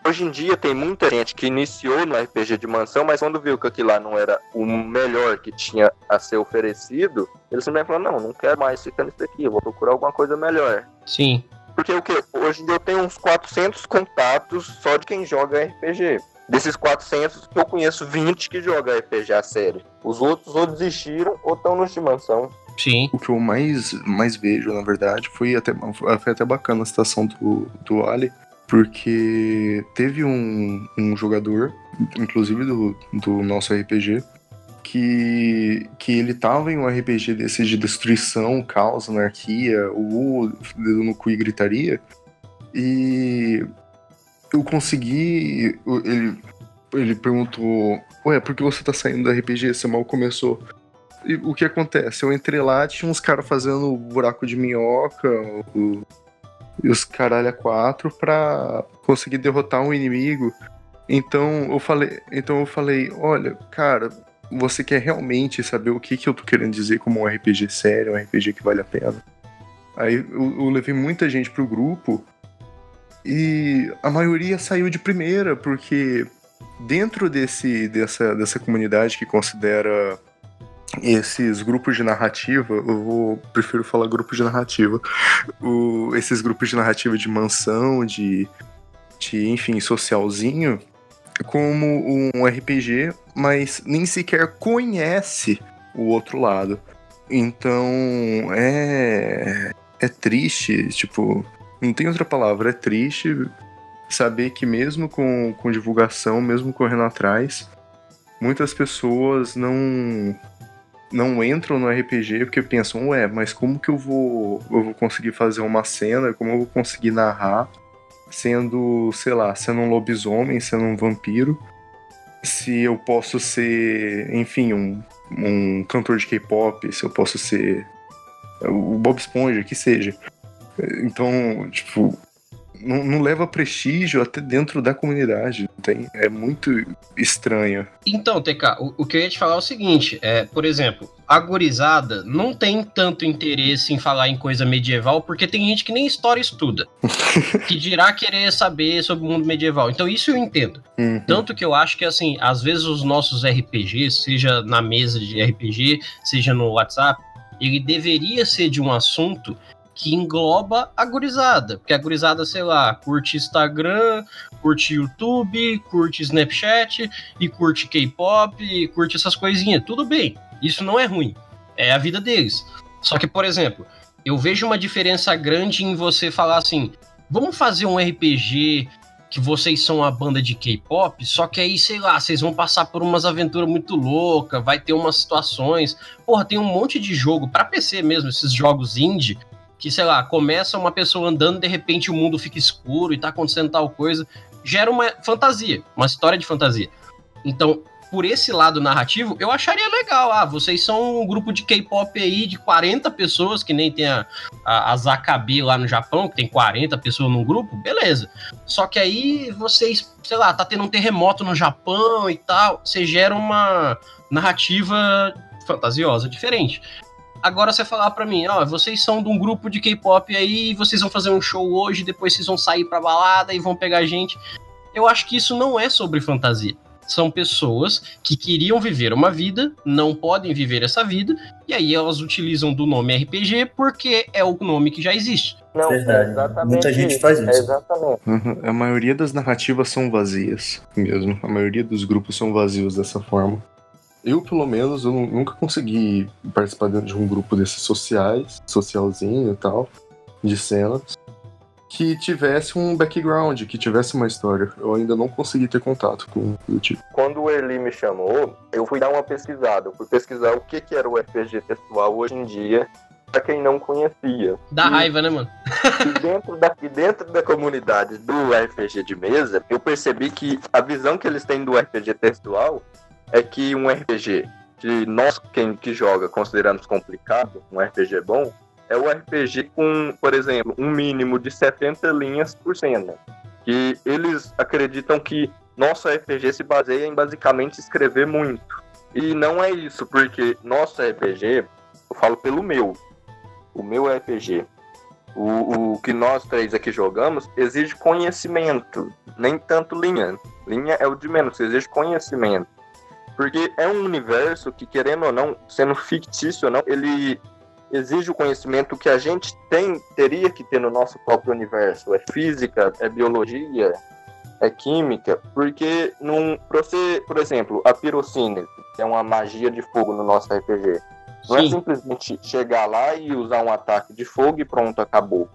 hoje em dia tem muita gente que iniciou no RPG de mansão, mas quando viu que aquilo lá não era o melhor que tinha a ser oferecido, eles simplesmente falaram: não, não quero mais ficar nisso aqui, eu vou procurar alguma coisa melhor. Sim. Porque o que? Hoje em dia eu tenho uns 400 contatos só de quem joga RPG. Desses 400, eu conheço 20 que jogam RPG a sério. Os outros ou desistiram ou estão no mansão. Sim. O que eu mais, mais vejo, na verdade, foi até, foi até bacana a citação do, do Ali, porque teve um, um jogador, inclusive do, do nosso RPG, que, que ele tava em um RPG desses de destruição, caos, anarquia, o dedo no cu e gritaria, e eu consegui. Ele, ele perguntou: Ué, por que você tá saindo do RPG? Você mal começou. E o que acontece? Eu entrei lá, tinha uns caras fazendo buraco de minhoca o, e os caralho a quatro pra conseguir derrotar um inimigo. Então eu falei, então eu falei, olha, cara, você quer realmente saber o que, que eu tô querendo dizer como um RPG sério, um RPG que vale a pena? Aí eu, eu levei muita gente pro grupo e a maioria saiu de primeira, porque dentro desse, dessa, dessa comunidade que considera esses grupos de narrativa, eu vou, prefiro falar grupos de narrativa, o, esses grupos de narrativa de mansão, de, de enfim, socialzinho, como um RPG, mas nem sequer conhece o outro lado. Então é é triste, tipo, não tem outra palavra, é triste saber que mesmo com, com divulgação, mesmo correndo atrás, muitas pessoas não não entram no RPG porque pensam, ué, mas como que eu vou eu vou conseguir fazer uma cena, como eu vou conseguir narrar sendo, sei lá, sendo um lobisomem, sendo um vampiro, se eu posso ser, enfim, um, um cantor de K-pop, se eu posso ser o Bob Esponja, que seja. Então, tipo, não, não, leva prestígio até dentro da comunidade. Tem, é muito estranho. Então, TK, o, o, que eu ia te falar é o seguinte: é, por exemplo, a gorizada não tem tanto interesse em falar em coisa medieval, porque tem gente que nem história estuda. que dirá querer saber sobre o mundo medieval. Então, isso eu entendo. Uhum. Tanto que eu acho que, assim, às vezes os nossos RPGs, seja na mesa de RPG, seja no WhatsApp, ele deveria ser de um assunto que engloba a gurizada. Porque a gurizada, sei lá, curte Instagram, curte YouTube, curte Snapchat e curte K-pop curte essas coisinhas. Tudo bem, isso não é ruim. É a vida deles. Só que, por exemplo, eu vejo uma diferença grande em você falar assim: vamos fazer um RPG que vocês são uma banda de K-pop, só que aí, sei lá, vocês vão passar por umas aventuras muito loucas, vai ter umas situações. Porra, tem um monte de jogo para PC mesmo, esses jogos indie, que, sei lá, começa uma pessoa andando, de repente o mundo fica escuro e tá acontecendo tal coisa, gera uma fantasia, uma história de fantasia. Então, por esse lado narrativo, eu acharia legal. Ah, vocês são um grupo de K-pop aí de 40 pessoas, que nem tem a, a, a lá no Japão, que tem 40 pessoas num grupo, beleza. Só que aí vocês, sei lá, tá tendo um terremoto no Japão e tal, você gera uma narrativa fantasiosa diferente. Agora você falar para mim, ó, vocês são de um grupo de K-pop aí, vocês vão fazer um show hoje, depois vocês vão sair pra balada e vão pegar gente. Eu acho que isso não é sobre fantasia. São pessoas que queriam viver uma vida, não podem viver essa vida, e aí elas utilizam do nome RPG porque é o nome que já existe. Não, Verdade. É exatamente Muita gente isso. faz isso. É exatamente. Uhum. A maioria das narrativas são vazias mesmo. A maioria dos grupos são vazios dessa forma. Eu, pelo menos, eu nunca consegui participar de um grupo desses sociais, socialzinho e tal, de cenas, que tivesse um background, que tivesse uma história. Eu ainda não consegui ter contato com o tipo. Quando o Eli me chamou, eu fui dar uma pesquisada. Eu fui pesquisar o que, que era o RPG textual hoje em dia, pra quem não conhecia. Dá e, raiva, né, mano? e, dentro da, e dentro da comunidade do RPG de mesa, eu percebi que a visão que eles têm do RPG textual é que um RPG que nós, quem que joga, consideramos complicado, um RPG bom, é o RPG com, por exemplo, um mínimo de 70 linhas por cena. Que eles acreditam que nosso RPG se baseia em basicamente escrever muito. E não é isso, porque nosso RPG Eu falo pelo meu. O meu RPG. O, o que nós três aqui jogamos exige conhecimento, nem tanto linha. Linha é o de menos, exige conhecimento. Porque é um universo que, querendo ou não, sendo fictício ou não, ele exige o conhecimento que a gente tem, teria que ter no nosso próprio universo. É física, é biologia, é química, porque num, você, por exemplo, a pirocine, que é uma magia de fogo no nosso RPG, não é simplesmente chegar lá e usar um ataque de fogo e pronto, acabou.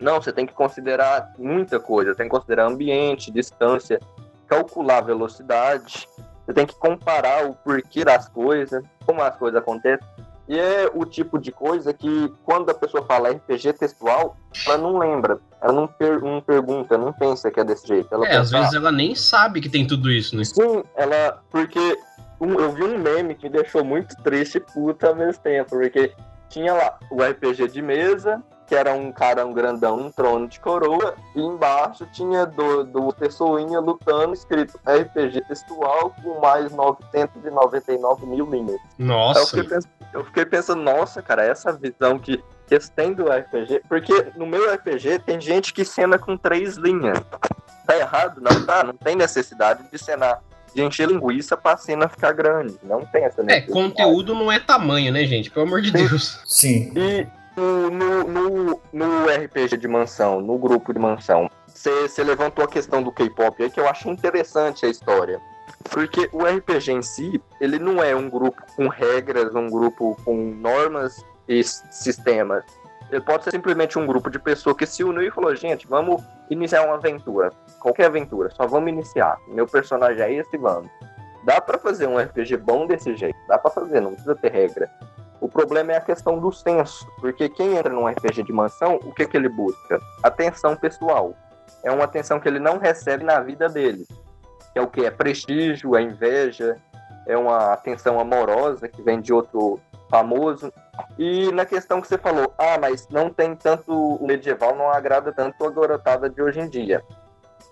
Não, você tem que considerar muita coisa, tem que considerar ambiente, distância, calcular a velocidade, você tem que comparar o porquê das coisas, como as coisas acontecem. E é o tipo de coisa que, quando a pessoa fala RPG textual, ela não lembra, ela não, per não pergunta, não pensa que é desse jeito. Ela é, pensa, às vezes ela nem sabe que tem tudo isso, né? Sim, ela. Porque um, eu vi um meme que me deixou muito triste e puta ao mesmo tempo, porque tinha lá o RPG de mesa, que era um cara um grandão num trono de coroa, e embaixo tinha do, do Pessoinha lutando, escrito RPG textual com mais 999 mil linhas. Nossa! Eu fiquei, pensando, eu fiquei pensando, nossa, cara, essa visão que, que eles têm do RPG, porque no meu RPG tem gente que cena com três linhas. Tá errado? Não tá, não tem necessidade de cenar de encher linguiça pra cena ficar grande. Não tem essa é, necessidade. É, conteúdo não é tamanho, né, gente? Pelo amor de Deus. Sim. E no, no, no RPG de mansão, no grupo de mansão, você levantou a questão do K-pop aí, que eu acho interessante a história. Porque o RPG em si, ele não é um grupo com regras, um grupo com normas e sistemas. Ele pode ser simplesmente um grupo de pessoas que se uniu e falou, gente, vamos iniciar uma aventura. Qualquer aventura, só vamos iniciar. Meu personagem é esse, vamos. Dá para fazer um RPG bom desse jeito, dá para fazer, não precisa ter regra. O problema é a questão do senso, porque quem entra num RPG de mansão, o que, que ele busca? Atenção pessoal. É uma atenção que ele não recebe na vida dele. É o que? É prestígio, é inveja, é uma atenção amorosa que vem de outro famoso. E na questão que você falou, ah, mas não tem tanto. O medieval não agrada tanto a garotada de hoje em dia.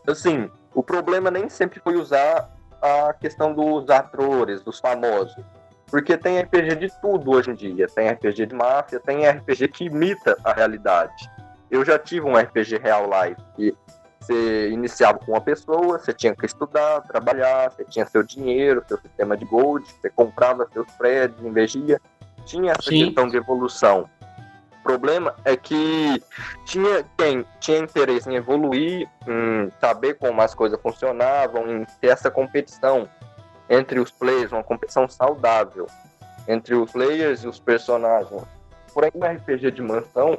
Assim, o problema nem sempre foi usar a questão dos atores, dos famosos. Porque tem RPG de tudo hoje em dia. Tem RPG de máfia, tem RPG que imita a realidade. Eu já tive um RPG real life que você iniciava com uma pessoa, você tinha que estudar, trabalhar, você tinha seu dinheiro, seu sistema de gold, você comprava seus prédios, investia tinha essa Sim. questão de evolução. O problema é que tinha quem tinha interesse em evoluir, em saber como as coisas funcionavam, em ter essa competição entre os players, uma competição saudável entre os players e os personagens. Porém, o RPG de mansão,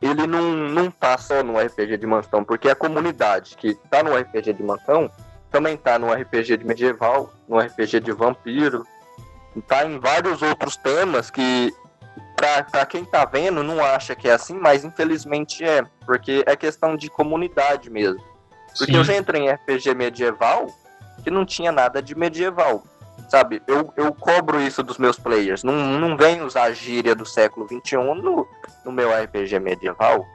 ele não, não tá só no RPG de mansão, porque a comunidade que tá no RPG de mansão também tá no RPG de medieval, no RPG de vampiro, tá em vários outros temas que para quem tá vendo não acha que é assim, mas infelizmente é, porque é questão de comunidade mesmo. Porque Sim. eu já entrei em RPG medieval que não tinha nada de medieval. Sabe, eu, eu cobro isso dos meus players. Não, não vem usar a gíria do século XXI no, no meu RPG medieval.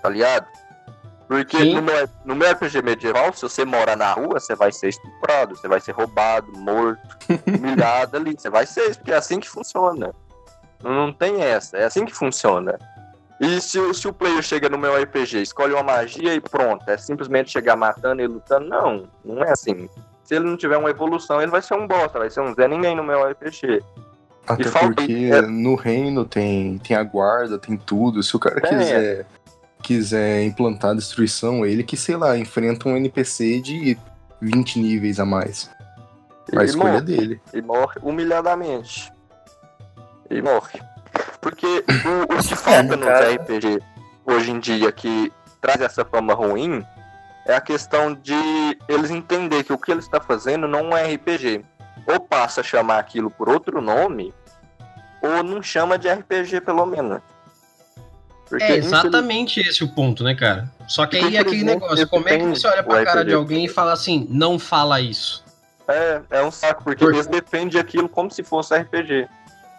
Tá ligado? Porque no meu, no meu RPG medieval, se você mora na rua, você vai ser estuprado, você vai ser roubado, morto, humilhado ali. Você vai ser porque é assim que funciona. Não tem essa, é assim que funciona. E se, se o player chega no meu RPG, escolhe uma magia e pronto, é simplesmente chegar matando e lutando, não, não é assim. Se ele não tiver uma evolução, ele vai ser um bosta, vai ser um Zé Ninguém no meu RPG. Até porque é... no reino tem, tem a guarda, tem tudo. Se o cara é. quiser quiser implantar a destruição, ele que, sei lá, enfrenta um NPC de 20 níveis a mais. A escolha morre, dele. E morre humilhadamente. E morre. Porque o, o que falta no RPG hoje em dia que traz essa fama ruim é a questão de eles entender que o que ele está fazendo não é RPG. Ou passa a chamar aquilo por outro nome, ou não chama de RPG pelo menos. Porque, é exatamente esse o ponto, né, cara? Só que aí é aquele negócio, como é que você olha pra cara de alguém e fala assim, não fala isso? É, é um saco, porque eles defendem aquilo como se fosse RPG.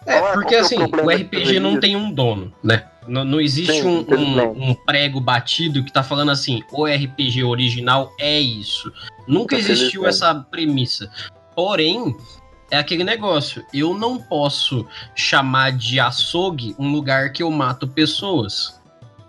É, porque é assim, o, o RPG não tem um dono, né? Não, não existe Sim, um, um, um, prego batido que tá falando assim, o RPG original é isso. Nunca existiu essa premissa. Porém, é aquele negócio. Eu não posso chamar de açougue um lugar que eu mato pessoas.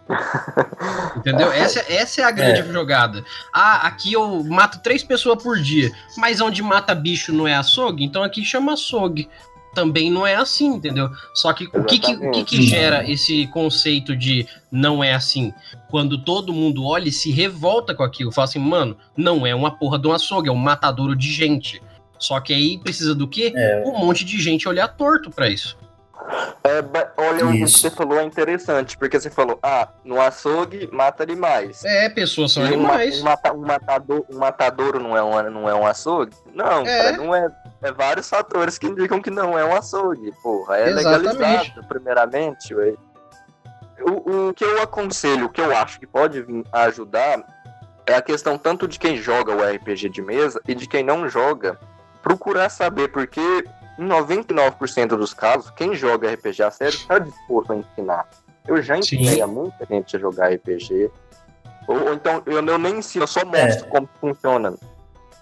Entendeu? Essa, essa é a grande é. jogada. Ah, aqui eu mato três pessoas por dia, mas onde mata bicho não é açougue, então aqui chama açougue. Também não é assim, entendeu? Só que o que, que, que gera esse conceito de não é assim? Quando todo mundo olha e se revolta com aquilo, fala assim, mano, não é uma porra de um açougue, é um matadouro de gente. Só que aí precisa do quê? É. Um monte de gente olhar torto para isso. É, olha, o que você falou é interessante, porque você falou, ah, no açougue mata animais. É, pessoas são e animais. Um, mata, um, matador, um matadouro não é um, não é um açougue? Não, é. Cara, não é. É vários fatores que indicam que não é um açougue, porra. É Exatamente. legalizado, primeiramente, ué. O, o que eu aconselho, o que eu acho que pode vir ajudar é a questão tanto de quem joga o RPG de mesa e de quem não joga procurar saber, porque em 99% dos casos, quem joga RPG a sério está disposto a ensinar. Eu já ensinei a muita gente a jogar RPG. Ou, ou então, eu, eu, nem ensino, eu só mostro é. como funciona.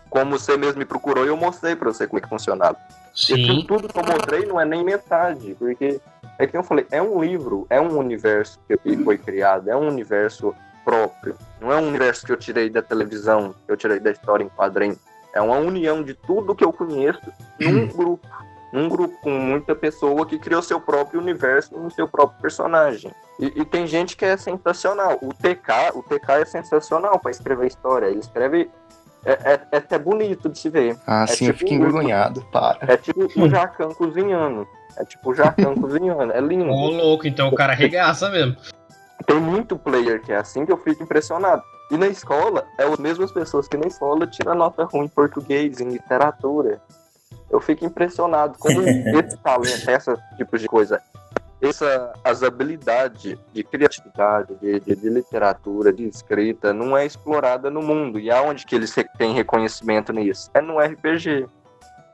Como você mesmo me procurou, eu mostrei para você como é que funcionava. Sim. E tudo que eu mostrei não é nem metade, porque é que eu falei, é um livro, é um universo que foi criado, é um universo próprio. Não é um universo que eu tirei da televisão, que eu tirei da história em quadrinho. É uma união de tudo que eu conheço num hum. grupo. Num grupo com muita pessoa que criou seu próprio universo no seu próprio personagem. E, e, tem gente que é sensacional. O TK, o TK é sensacional para escrever história. Ele escreve. É, é, é, até bonito de se ver. Ah, é sim, tipo eu fico envergonhado, para. É tipo o Jacan cozinhando. É tipo o Jacan cozinhando. É lindo. Ô, louco, então o cara arregaça mesmo. Tem muito player que é assim que eu fico impressionado. E na escola, é as mesmas pessoas que na escola tiram nota ruim em português, em literatura. Eu fico impressionado como esse talento, esse tipo de coisa, essa, as habilidades de criatividade, de, de, de, literatura, de escrita, não é explorada no mundo. E aonde que eles têm reconhecimento nisso? É no RPG.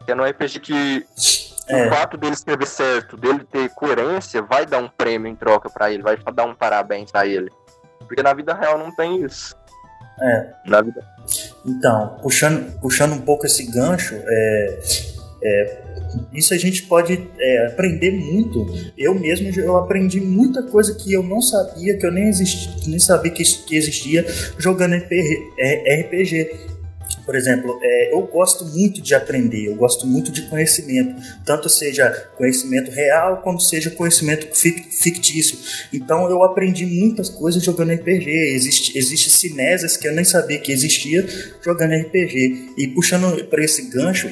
É no RPG que é. o fato dele escrever certo, dele ter coerência, vai dar um prêmio em troca para ele, vai dar um parabéns para ele. Porque na vida real não tem isso. É. Na vida. Então, puxando, puxando um pouco esse gancho, é, é, isso a gente pode é, aprender muito. Eu mesmo eu aprendi muita coisa que eu não sabia, que eu nem, existi, nem sabia que, que existia jogando RPG. É, por exemplo, é, eu gosto muito de aprender, eu gosto muito de conhecimento, tanto seja conhecimento real quanto seja conhecimento fictício. Então eu aprendi muitas coisas jogando RPG. Existe, existe que eu nem sabia que existia jogando RPG. E puxando para esse gancho,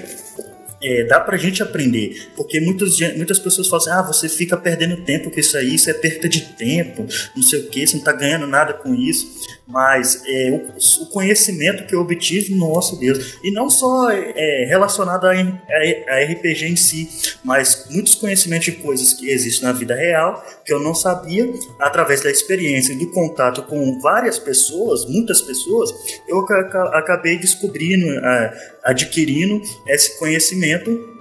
é, dá pra gente aprender, porque muitos, muitas pessoas falam assim, ah, você fica perdendo tempo com isso aí, isso é perda de tempo, não sei o que, você não tá ganhando nada com isso, mas é, o, o, conhecimento que eu obtive, nossa Deus, e não só é, relacionado a, a, a, RPG em si, mas muitos conhecimentos de coisas que existem na vida real, que eu não sabia, através da experiência e do contato com várias pessoas, muitas pessoas, eu acabei descobrindo, adquirindo esse conhecimento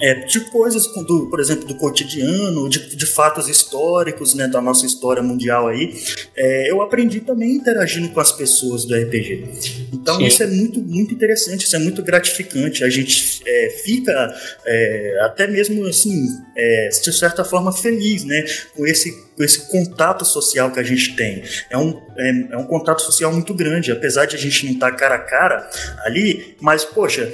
é, de coisas, do, por exemplo, do cotidiano, de, de, fatos históricos né, da nossa história mundial aí, é, eu aprendi também interagindo com as pessoas do RPG. Então Sim. isso é muito, muito interessante, isso é muito gratificante. A gente é, fica é, até mesmo assim, é, de certa forma, feliz né, com esse, com esse contato social que a gente tem. É um, é, é um contato social muito grande, apesar de a gente não estar cara a cara ali, mas, poxa,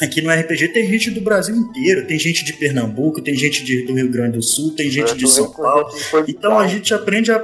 Aqui no RPG tem gente do Brasil inteiro, tem gente de Pernambuco, tem gente de, do Rio Grande do Sul, tem gente de São Paulo. Então a gente aprende a.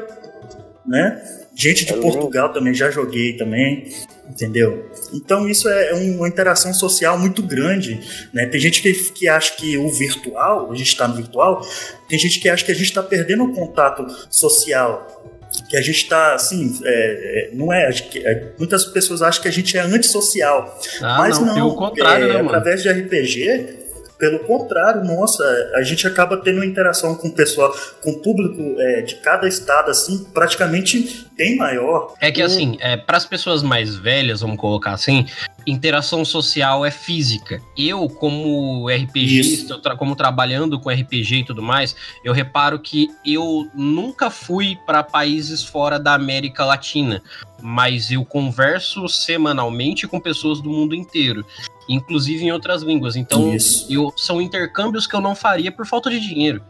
Né? Gente de é Portugal também, já joguei também, entendeu? Então isso é uma interação social muito grande. Né? Tem gente que, que acha que o virtual, a gente está no virtual, tem gente que acha que a gente está perdendo o contato social que a gente está assim, é, é, não é, é, muitas pessoas acham que a gente é antissocial, ah, mas não, não contrário, é, né, mano? através de RPG pelo contrário, nossa, a gente acaba tendo uma interação com o pessoal, com o público é, de cada estado, assim, praticamente bem maior. É que, assim, é, para as pessoas mais velhas, vamos colocar assim, interação social é física. Eu, como RPGista, tra como trabalhando com RPG e tudo mais, eu reparo que eu nunca fui para países fora da América Latina, mas eu converso semanalmente com pessoas do mundo inteiro. Inclusive em outras línguas. Então, Isso. eu, são intercâmbios que eu não faria por falta de dinheiro.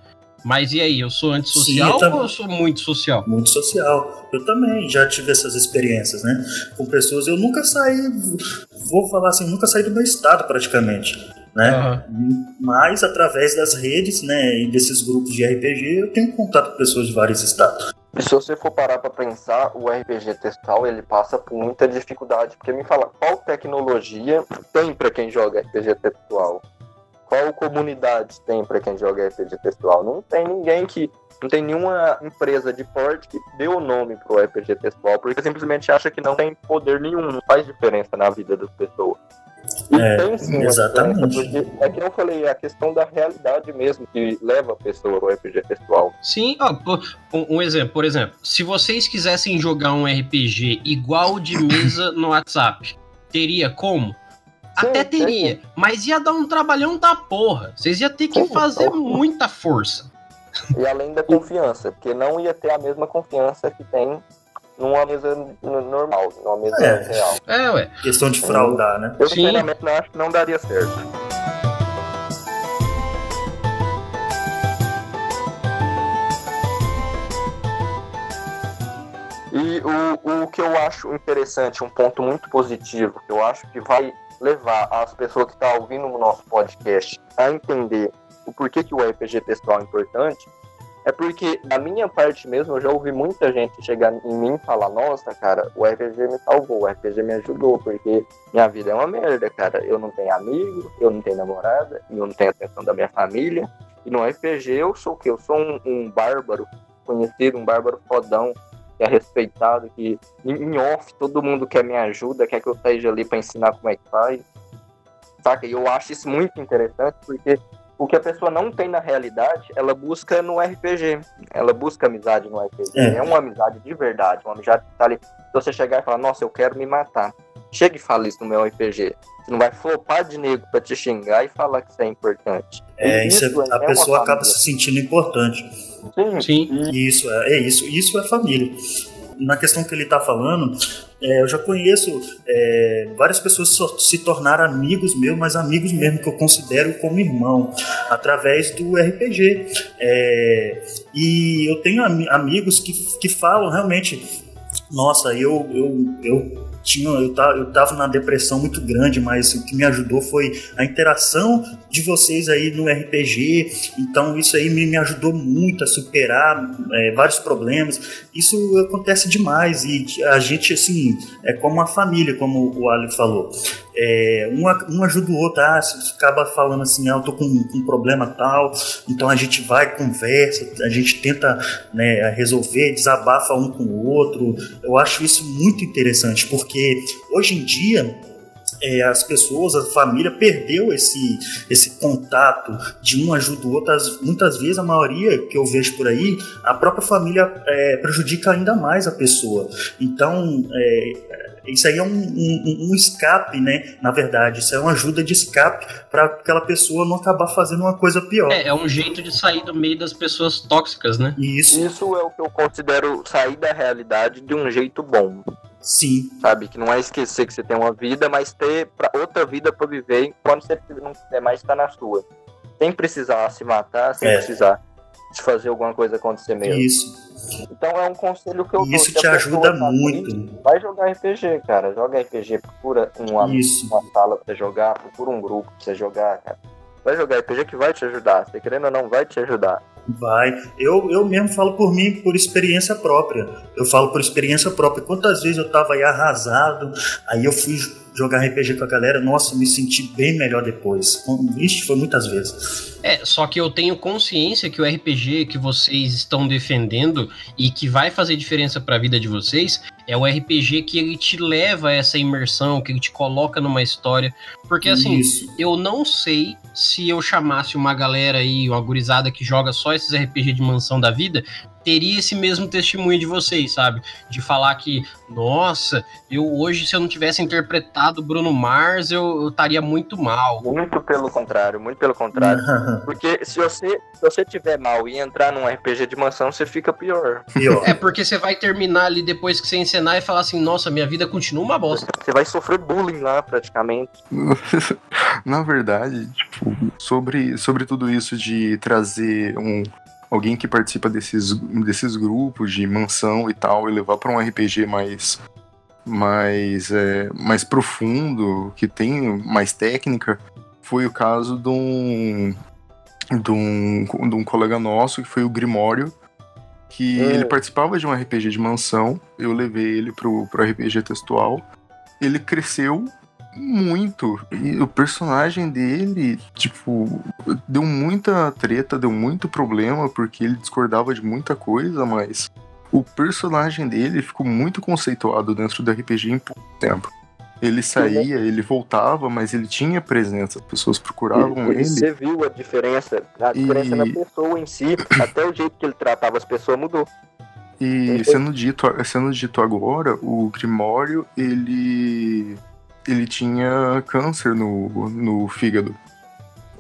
Mas e aí, eu sou antissocial Sim, eu ou eu sou muito social? muito social. Eu também já tive essas experiências, né? Com pessoas. Eu nunca saí, vou falar assim, nunca saí do meu estado praticamente, né? Aham. Mas através das redes, né, e desses grupos de RPG, eu tenho contato com pessoas de vários estados. E se você for parar pra pensar, o RPG textual ele passa por muita dificuldade, porque me fala qual tecnologia tem pra quem joga RPG textual? Qual comunidade tem pra quem joga RPG textual? Não tem ninguém que não tem nenhuma empresa de porte que dê o nome pro RPG textual, porque simplesmente acha que não tem poder nenhum, não faz diferença na vida das pessoas. E É, tem sim exatamente. diferença, porque é que eu falei, é a questão da realidade mesmo que leva a pessoa ao RPG textual. Sim, um, um exemplo, por exemplo, se vocês quisessem jogar um RPG igual de mesa no WhatsApp, teria como? Até Sim, teria, sim. mas ia dar um trabalhão da porra. Vocês iam ter que Sim, fazer então. muita força. E além da confiança, porque não ia ter a mesma confiança que tem numa mesa normal, numa mesa É. real. É, ué. Questão de fraudar, né? Eu Sim. sinceramente não acho que não daria certo. E o, o que eu acho interessante, um ponto muito positivo, que eu acho que vai levar as pessoas que estão ouvindo o nosso podcast a entender o porquê que o RPG textual é importante, é porque, da minha parte mesmo, eu já ouvi muita gente chegar em mim e falar: Nossa, cara, o RPG me salvou, o RPG me ajudou, porque minha vida é uma merda, cara. Eu não tenho amigo, eu não tenho namorada, eu não tenho atenção da minha família. E no RPG eu sou o quê? Eu sou um, um bárbaro conhecido, um bárbaro fodão, que é respeitado, que em off todo mundo quer me ajuda, quer que eu esteja ali para ensinar como é que faz. Saca? E eu acho isso muito interessante, porque o que a pessoa não tem na realidade, ela busca no RPG. Ela busca amizade no RPG. É. É, uma amizade de verdade, uma amizade que tá ali. Se você chegar e falar, nossa, eu quero me matar. Chega e fala isso no meu RPG. Você não vai flopar de nego pra te xingar e falar que isso é importante. É, isso é- a uma pessoa acaba se sentindo importante. Sim, Sim. Isso, é, é isso. Isso é família. Na questão que ele está falando, é, eu já conheço é, várias pessoas se tornaram amigos meus, mas amigos mesmo que eu considero como irmão, através do RPG. É, e eu tenho ami- amigos que, que falam realmente, nossa, eu, eu, eu tinha, eu, ta- eu tava na depressão muito grande, mas o que me ajudou foi a interação de vocês aí no RPG. Então isso aí me, me ajudou muito a superar é, vários problemas. Isso acontece demais e a gente assim é como uma família, como o Ali falou. É, um, ajuda o outro, ah, se acaba falando assim, ah, eu tô com, com um problema tal, então a gente vai, conversa, a gente tenta né, resolver, desabafa um com o outro. Eu acho isso muito interessante, porque hoje em dia é, as pessoas, a família perdeu esse, esse contato de um ajuda o outro. As- muitas vezes, a maioria que eu vejo por aí, a própria família é, prejudica ainda mais a pessoa. Então, é, isso aí é um, um- um escape, né? Na verdade, isso é uma ajuda de escape para aquela pessoa não acabar fazendo uma coisa pior. É, é um jeito de sair do meio das pessoas tóxicas, né? E isso, isso é o que eu considero sair da realidade de um jeito bom. Sim, sabe? Que não é esquecer que você tem uma vida, mas ter pra outra vida pra viver enquanto você não quiser mais estar na sua. Sem precisar se matar, sem É. precisar de fazer alguma coisa acontecer mesmo. isso. Então é um conselho que eu E dou. isso te ajuda tá muito. Vai jogar RPG, cara. Joga RPG, procura uma, Isso. uma sala pra você jogar, procura um grupo pra você jogar, cara. Vai jogar RPG que vai te ajudar. Você querendo ou não, vai te ajudar. Vai. Eu, eu mesmo falo por mim, por experiência própria. Eu falo por experiência própria. Quantas vezes eu tava aí arrasado, aí eu fui jogar RPG com a galera, nossa, me senti bem melhor depois. Vixe, foi muitas vezes. É, só que eu tenho consciência que o RPG que vocês estão defendendo e que vai fazer diferença pra vida de vocês é o RPG que ele te leva a essa imersão, que ele te coloca numa história. Porque assim, Isso. eu não sei se eu chamasse uma galera aí, uma gurizada que joga só esses RPG de mansão da vida, teria esse mesmo testemunho de vocês, sabe? De falar que, nossa, eu hoje, se eu não tivesse interpretado Bruno Mars, eu, estaria muito mal. Muito pelo contrário, muito pelo contrário. porque se você, se você tiver mal e entrar num RPG de mansão, você fica pior. pior. É porque você vai terminar ali depois que você encenar e falar assim, nossa, minha vida continua uma bosta. Você vai sofrer bullying lá, praticamente. Na verdade, tipo, sobre, sobre tudo isso de trazer um alguém que participa desses, desses grupos de mansão e tal e levar para um RPG mais mais é, mais profundo, que tem mais técnica, foi o caso de um de um, de um colega nosso que foi o Grimório, que é. ele participava de um RPG de mansão, eu levei ele pro, pro RPG textual. Ele cresceu muito. E o personagem dele, tipo, deu muita treta, deu muito problema, porque ele discordava de muita coisa, mas o personagem dele ficou muito conceituado dentro do RPG em pouco tempo. Ele saía, ele voltava, mas ele tinha presença, as pessoas procuravam ele. Você viu a diferença, a diferença e... na pessoa em si, até o jeito que ele tratava as pessoas mudou. E sendo dito, sendo dito agora, o Grimório, ele ele tinha câncer no, no fígado.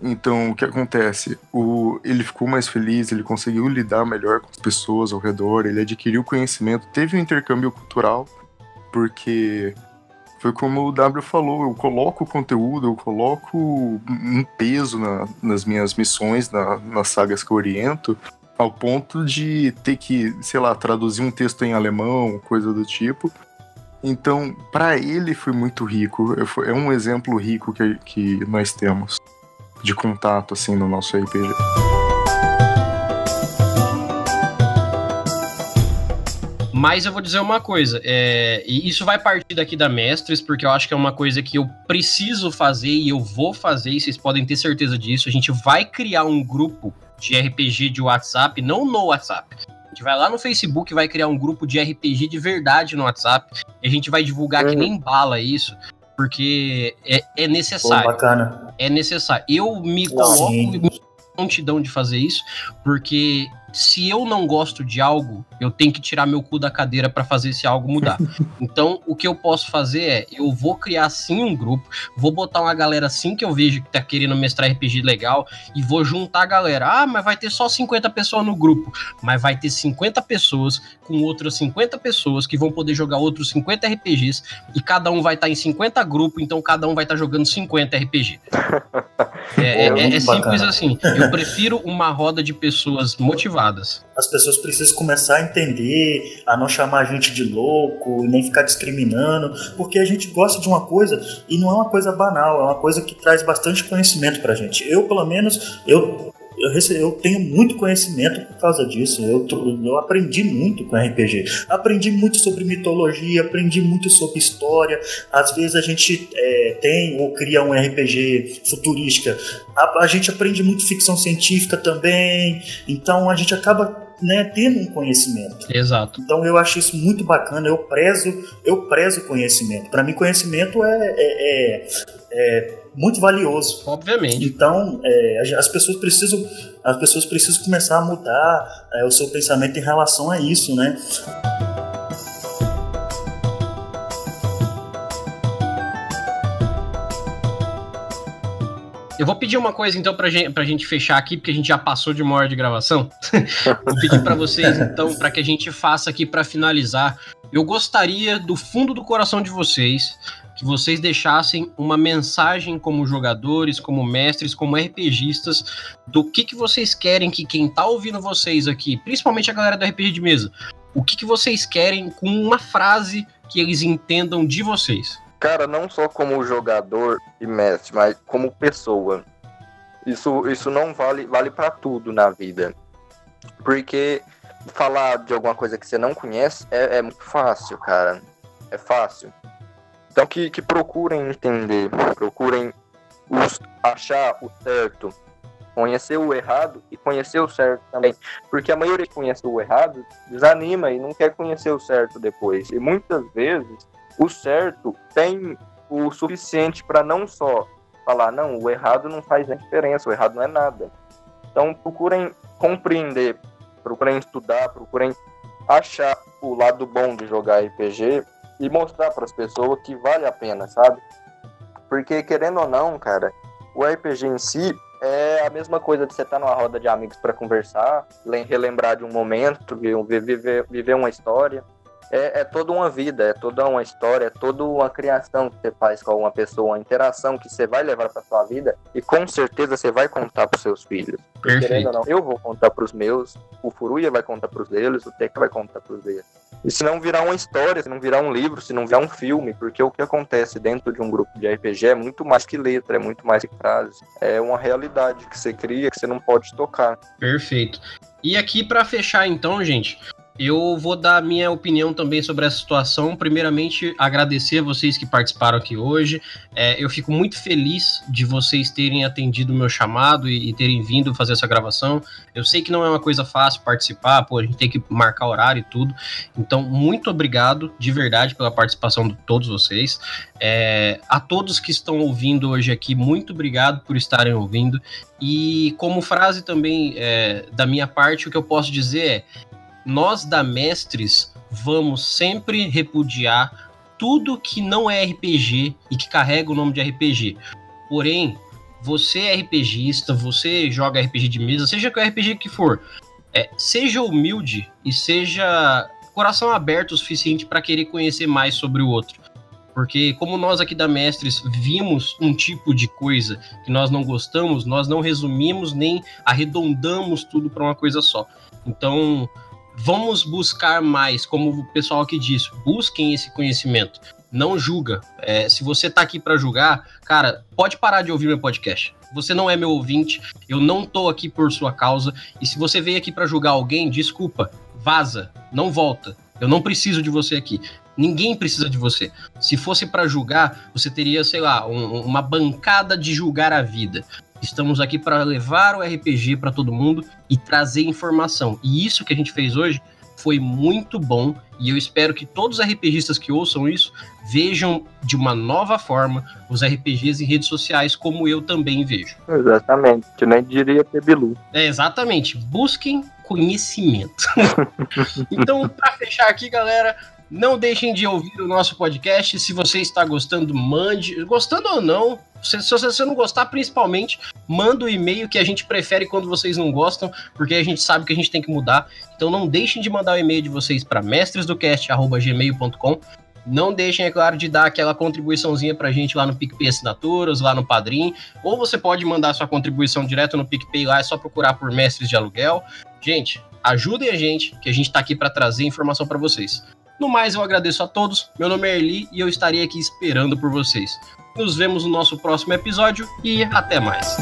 Então, o que acontece? O, ele ficou mais feliz, ele conseguiu lidar melhor com as pessoas ao redor, ele adquiriu conhecimento, teve um intercâmbio cultural, porque foi como o W falou, eu coloco conteúdo, eu coloco um peso na, nas minhas missões, na, nas sagas que eu oriento, ao ponto de ter que, sei lá, traduzir um texto em alemão, coisa do tipo, então, para ele foi muito rico. É um exemplo rico que, que nós temos de contato assim no nosso RPG. Mas eu vou dizer uma coisa, é, e isso vai partir daqui da Mestres, porque eu acho que é uma coisa que eu preciso fazer e eu vou fazer, e vocês podem ter certeza disso. A gente vai criar um grupo de RPG de WhatsApp, não no WhatsApp, gente vai lá no Facebook, vai criar um grupo de RPG de verdade no WhatsApp. E a gente vai divulgar uhum. que nem bala isso, porque é, é necessário. Pô, bacana. É necessário. Eu me coloco em prontidão de fazer isso, porque se eu não gosto de algo, eu tenho que tirar meu cu da cadeira para fazer esse algo mudar. então, o que eu posso fazer é, eu vou criar sim um grupo, vou botar uma galera assim que eu vejo que tá querendo mestrar RPG legal e vou juntar a galera. Ah, mas vai ter só 50 pessoas no grupo, mas vai ter 50 pessoas com outras 50 pessoas que vão poder jogar outros 50 RPGs e cada um vai estar tá em 50 grupos, então cada um vai estar tá jogando 50 RPG. É, é, é, é simples assim. Eu prefiro uma roda de pessoas motivadas. As pessoas precisam começar a entender, a não chamar a gente de louco, nem ficar discriminando, porque a gente gosta de uma coisa e não é uma coisa banal, é uma coisa que traz bastante conhecimento pra gente. Eu, pelo menos, eu eu, recebi, eu tenho muito conhecimento por causa disso. Eu, eu aprendi muito com RPG. Aprendi muito sobre mitologia, aprendi muito sobre história. Às vezes a gente é, tem ou cria um RPG futurística. A, a gente aprende muito ficção científica também. Então a gente acaba né, tendo um conhecimento. Exato. Então eu acho isso muito bacana. Eu prezo, eu prezo conhecimento. Para mim, conhecimento é, é, é, é muito valioso. Obviamente. Então, é, as pessoas precisam as pessoas precisam começar a mudar é, o seu pensamento em relação a isso, né? Eu vou pedir uma coisa então pra gente, pra gente fechar aqui, porque a gente já passou de uma hora de gravação. vou pedir para vocês então, para que a gente faça aqui para finalizar. Eu gostaria do fundo do coração de vocês que vocês deixassem uma mensagem como jogadores, como mestres, como RPGistas, do que, que vocês querem que quem tá ouvindo vocês aqui, principalmente a galera do RPG de mesa, o que, que vocês querem com uma frase que eles entendam de vocês. Cara, não só como jogador e mestre, mas como pessoa. Isso, isso não vale, vale para tudo na vida. Porque falar de alguma coisa que você não conhece é, é muito fácil, cara. É fácil. Então que, que procurem entender, procurem os, achar o certo, conhecer o errado e conhecer o certo também. Porque a maioria que conhece o errado desanima e não quer conhecer o certo depois. E muitas vezes o certo tem o suficiente para não só falar, não, o errado não faz diferença, o errado não é nada. Então procurem compreender procurem estudar, procurem achar o lado bom de jogar RPG e mostrar para as pessoas que vale a pena, sabe? Porque querendo ou não, cara, o RPG em si é a mesma coisa de você estar tá numa roda de amigos para conversar, relembrar de um momento, viver, viver uma história é, é toda uma vida, é toda uma história, é toda uma criação que você faz com uma pessoa, uma interação que você vai levar para sua vida e com certeza você vai contar para seus filhos. Perfeito. Não, eu vou contar para os meus, o Furuya vai contar para os deles, o Teca vai contar para os deles. E se não virar uma história, se não virar um livro, se não virar um filme, porque o que acontece dentro de um grupo de RPG é muito mais que letra, é muito mais que frases. É uma realidade que você cria que você não pode tocar. Perfeito. E aqui para fechar então, gente, eu vou dar minha opinião também sobre essa situação. Primeiramente, agradecer a vocês que participaram aqui hoje. É, eu fico muito feliz de vocês terem atendido o meu chamado e, e, terem vindo fazer essa gravação. Eu sei que não é uma coisa fácil participar, pô, a gente tem que marcar horário e tudo. Então, muito obrigado de verdade pela participação de todos vocês. É, a todos que estão ouvindo hoje aqui, muito obrigado por estarem ouvindo. E como frase também é, da minha parte, o que eu posso dizer é nós da Mestres vamos sempre repudiar tudo que não é RPG e que carrega o nome de RPG. Porém, você é RPGista, você joga RPG de mesa, seja que o RPG que for, é, seja humilde e seja coração aberto o suficiente para querer conhecer mais sobre o outro. Porque como nós aqui da Mestres vimos um tipo de coisa que nós não gostamos, nós não resumimos nem arredondamos tudo para uma coisa só. Então, vamos buscar mais, como o pessoal aqui disse, busquem esse conhecimento. Não julga. É, se você tá aqui para julgar, cara, pode parar de ouvir meu podcast. Você não é meu ouvinte, eu não tô aqui por sua causa. E se você veio aqui para julgar alguém, desculpa, vaza, não volta. Eu não preciso de você aqui. Ninguém precisa de você. Se fosse para julgar, você teria, sei lá, um, uma bancada de julgar a vida. Estamos aqui para levar o RPG para todo mundo e trazer informação. E isso que a gente fez hoje foi muito bom e eu espero que todos os RPGistas que ouçam isso vejam de uma nova forma os RPGs em redes sociais, como eu também vejo. Exatamente, eu nem diria Pebilu. É, exatamente, busquem conhecimento. então, para fechar aqui, galera, não deixem de ouvir o nosso podcast. Se você está gostando, mande. Gostando ou não, se, se você não gostar, principalmente, manda o um e-mail que a gente prefere quando vocês não gostam, porque a gente sabe que a gente tem que mudar. Então não deixem de mandar o e-mail de vocês para mestresdocast.gmail.com. Não deixem, é claro, de dar aquela contribuiçãozinha pra gente lá no PicPay Assinaturas, lá no Padrim. Ou você pode mandar sua contribuição direto no PicPay lá, é só procurar por Mestres de Aluguel. Gente, ajudem a gente, que a gente tá aqui para trazer informação para vocês. No mais, eu agradeço a todos. Meu nome é Erli e eu estarei aqui esperando por vocês. Nos vemos no nosso próximo episódio e até mais.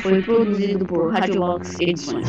Foi produzido por Radiolox Edições.